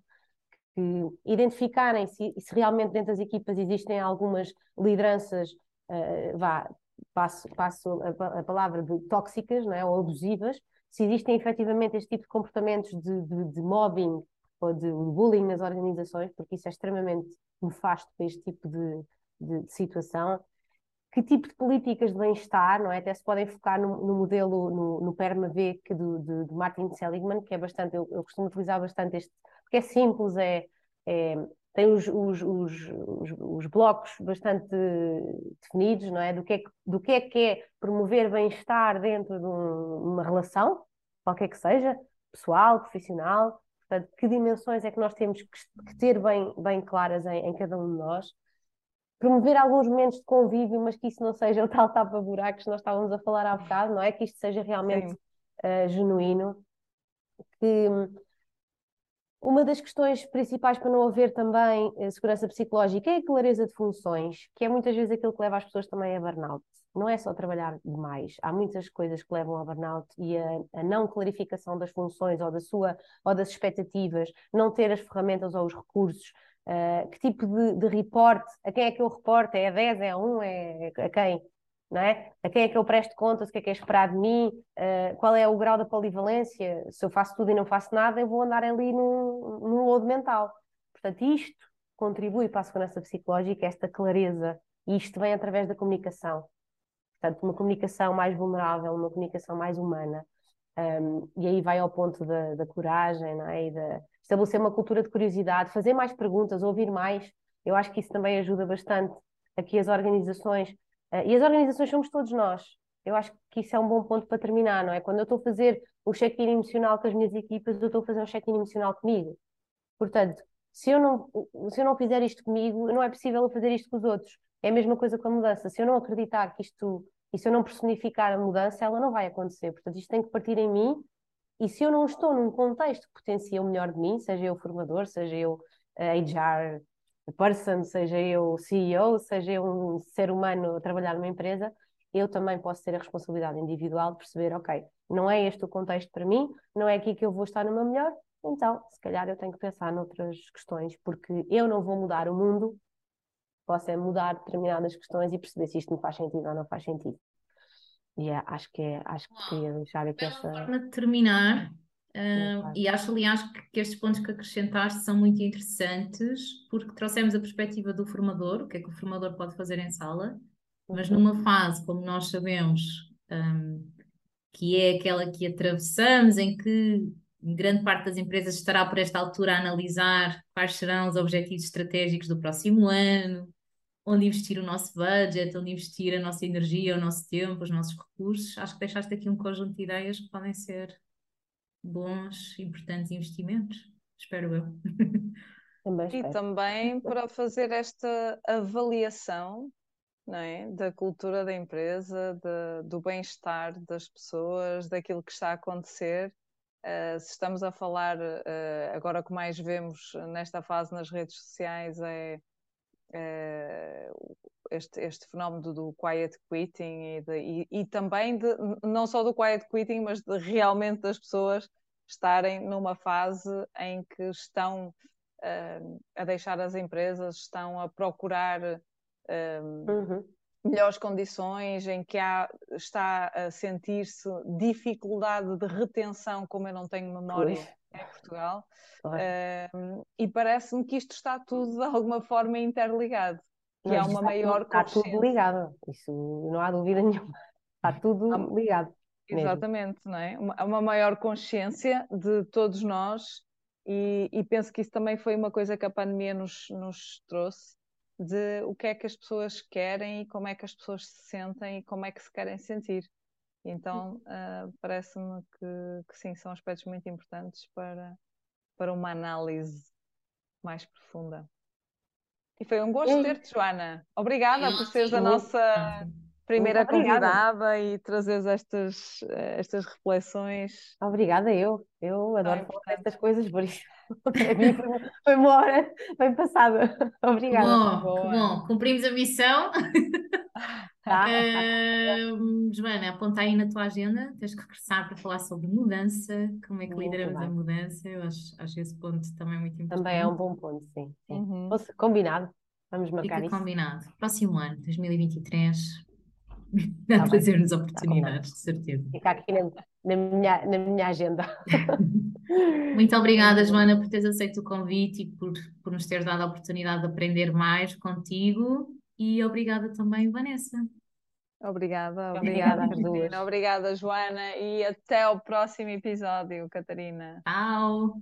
Que identificarem se, se realmente dentro das equipas existem algumas lideranças, uh, vá, passo, passo a, a, palavra de tóxicas não é? ou abusivas, se existem efetivamente este tipo de comportamentos de, de, de mobbing ou de bullying nas organizações, porque isso é extremamente nefasto para este tipo de, de, de situação. Que tipo de políticas de bem-estar, não é? Até se podem focar no, no modelo, no, no PERMA-V que do, de, de, Martin Seligman, que é bastante, eu, eu, costumo utilizar bastante este, porque é simples, é, é tem os, os, os, os, blocos bastante definidos, não é? Do que é que, do que, é, que é promover bem-estar dentro de um, uma relação, qualquer que seja, pessoal, profissional, portanto, que dimensões é que nós temos que, que ter bem, bem claras em, em, cada um de nós. Promover alguns momentos de convívio, mas que isso não seja o tal tapa-buracos que nós estávamos a falar há bocado, não é? Que isto seja realmente uh, genuíno. Que, uma das questões principais para não haver também eh, segurança psicológica é a clareza de funções, que é muitas vezes aquilo que leva as pessoas também a burnout. Não é só trabalhar demais, há muitas coisas que levam ao burnout e a, a não clarificação das funções ou, da sua, ou das expectativas, não ter as ferramentas ou os recursos, uh, que tipo de, de reporte, a quem é que eu reporto? É a 10, é a 1, é a quem? Não é? A quem é que eu presto contas, o que é que é esperado de mim, uh, qual é o grau da polivalência, se eu faço tudo e não faço nada, eu vou andar ali num, lodo mental. Portanto, isto contribui para a segurança psicológica, esta clareza, e isto vem através da comunicação. Portanto, uma comunicação mais vulnerável, uma comunicação mais humana. Um, e aí vai ao ponto da, da coragem, não é? E de estabelecer uma cultura de curiosidade, fazer mais perguntas, ouvir mais. Eu acho que isso também ajuda bastante a que as organizações e as organizações somos todos nós. Eu acho que isso é um bom ponto para terminar, não é? Quando eu estou a fazer o check-in emocional com as minhas equipas, eu estou a fazer um check-in emocional comigo. Portanto, se eu, não, se eu não fizer isto comigo, não é possível eu fazer isto com os outros. É a mesma coisa com a mudança. Se eu não acreditar que isto, e se eu não personificar a mudança, ela não vai acontecer. Portanto, isto tem que partir em mim. E se eu não estou num contexto que potencia o melhor de mim, seja eu formador, seja eu uh, eh, HR person, seja eu CEO, seja eu um ser humano a trabalhar numa empresa, eu também posso ter a responsabilidade individual de perceber, ok, não é este o contexto para mim, não é aqui que eu vou estar no meu melhor, então se calhar eu tenho que pensar noutras questões, porque eu não vou mudar o mundo, posso é mudar determinadas questões e perceber se isto me faz sentido ou não faz sentido. E é, acho que é, acho que queria deixar aqui essa. forma de terminar, E acho, aliás, que, que, estes pontos que acrescentaste são muito interessantes, porque trouxemos a perspectiva do formador, o que é que o formador pode fazer em sala, mas uhum. numa fase, como nós sabemos, um, que é aquela que atravessamos, em que grande parte das empresas estará por esta altura a analisar quais serão os objetivos estratégicos do próximo ano, onde investir o nosso budget, onde investir a nossa energia, o nosso tempo, os nossos recursos. Acho que deixaste aqui um conjunto de ideias que podem ser bons, importantes investimentos, espero eu. Também e também para fazer esta avaliação não é? da cultura da empresa, de, do bem-estar das pessoas, daquilo que está a acontecer. Uh, se estamos a falar, uh, agora que mais vemos nesta fase nas redes sociais, é uh, este, este fenómeno do, quiet quitting e, de, e, e, também de, não só do quiet quitting, mas de realmente das pessoas estarem numa fase em que estão uh, a deixar as empresas, estão a procurar uh, uhum. melhores condições, em que há, está a sentir-se dificuldade de retenção, como eu não tenho memória. Em Portugal. Uh, e parece-me que isto está tudo de alguma forma interligado que há uma maior está consciência. Está tudo ligado, isso não há dúvida nenhuma. Está tudo ligado. Exatamente, não é? Uma, uma, maior consciência de todos nós e, e, penso que isso também foi uma coisa que a pandemia nos, nos trouxe de o que é que as pessoas querem e como é que as pessoas se sentem e como é que se querem sentir. Então, uh, parece-me que, que, sim, são aspectos muito importantes para, para uma análise mais profunda. E foi um gosto ter-te, Joana. Obrigada por seres a nossa primeira convidada e trazeres estas, eh, estas reflexões. Obrigada, eu. Eu adoro falar destas coisas, por isso foi, foi uma hora bem passada. Obrigada. bom, bom. Cumprimos a missão. Tá? Ahm, Joana, aponta aí na tua agenda, tens que regressar para falar sobre mudança, como é que Muito lideramos a mudança. Eu acho, acho esse ponto também muito importante. Também é um bom ponto, sim. sim. Uhum. Combinado. Vamos marcar Fica isso. combinado. Próximo ano, 2023, Tá dá bem. trazer-nos combinado. oportunidades, de certeza. Fica aqui na, na minha, na minha agenda. Muito obrigada, Joana, por teres aceito o convite e por, por nos teres dado a oportunidade de aprender mais contigo. E obrigada também, Vanessa. Obrigada, obrigada às duas. Obrigada, Joana, e até o próximo episódio, Catarina. Tchau.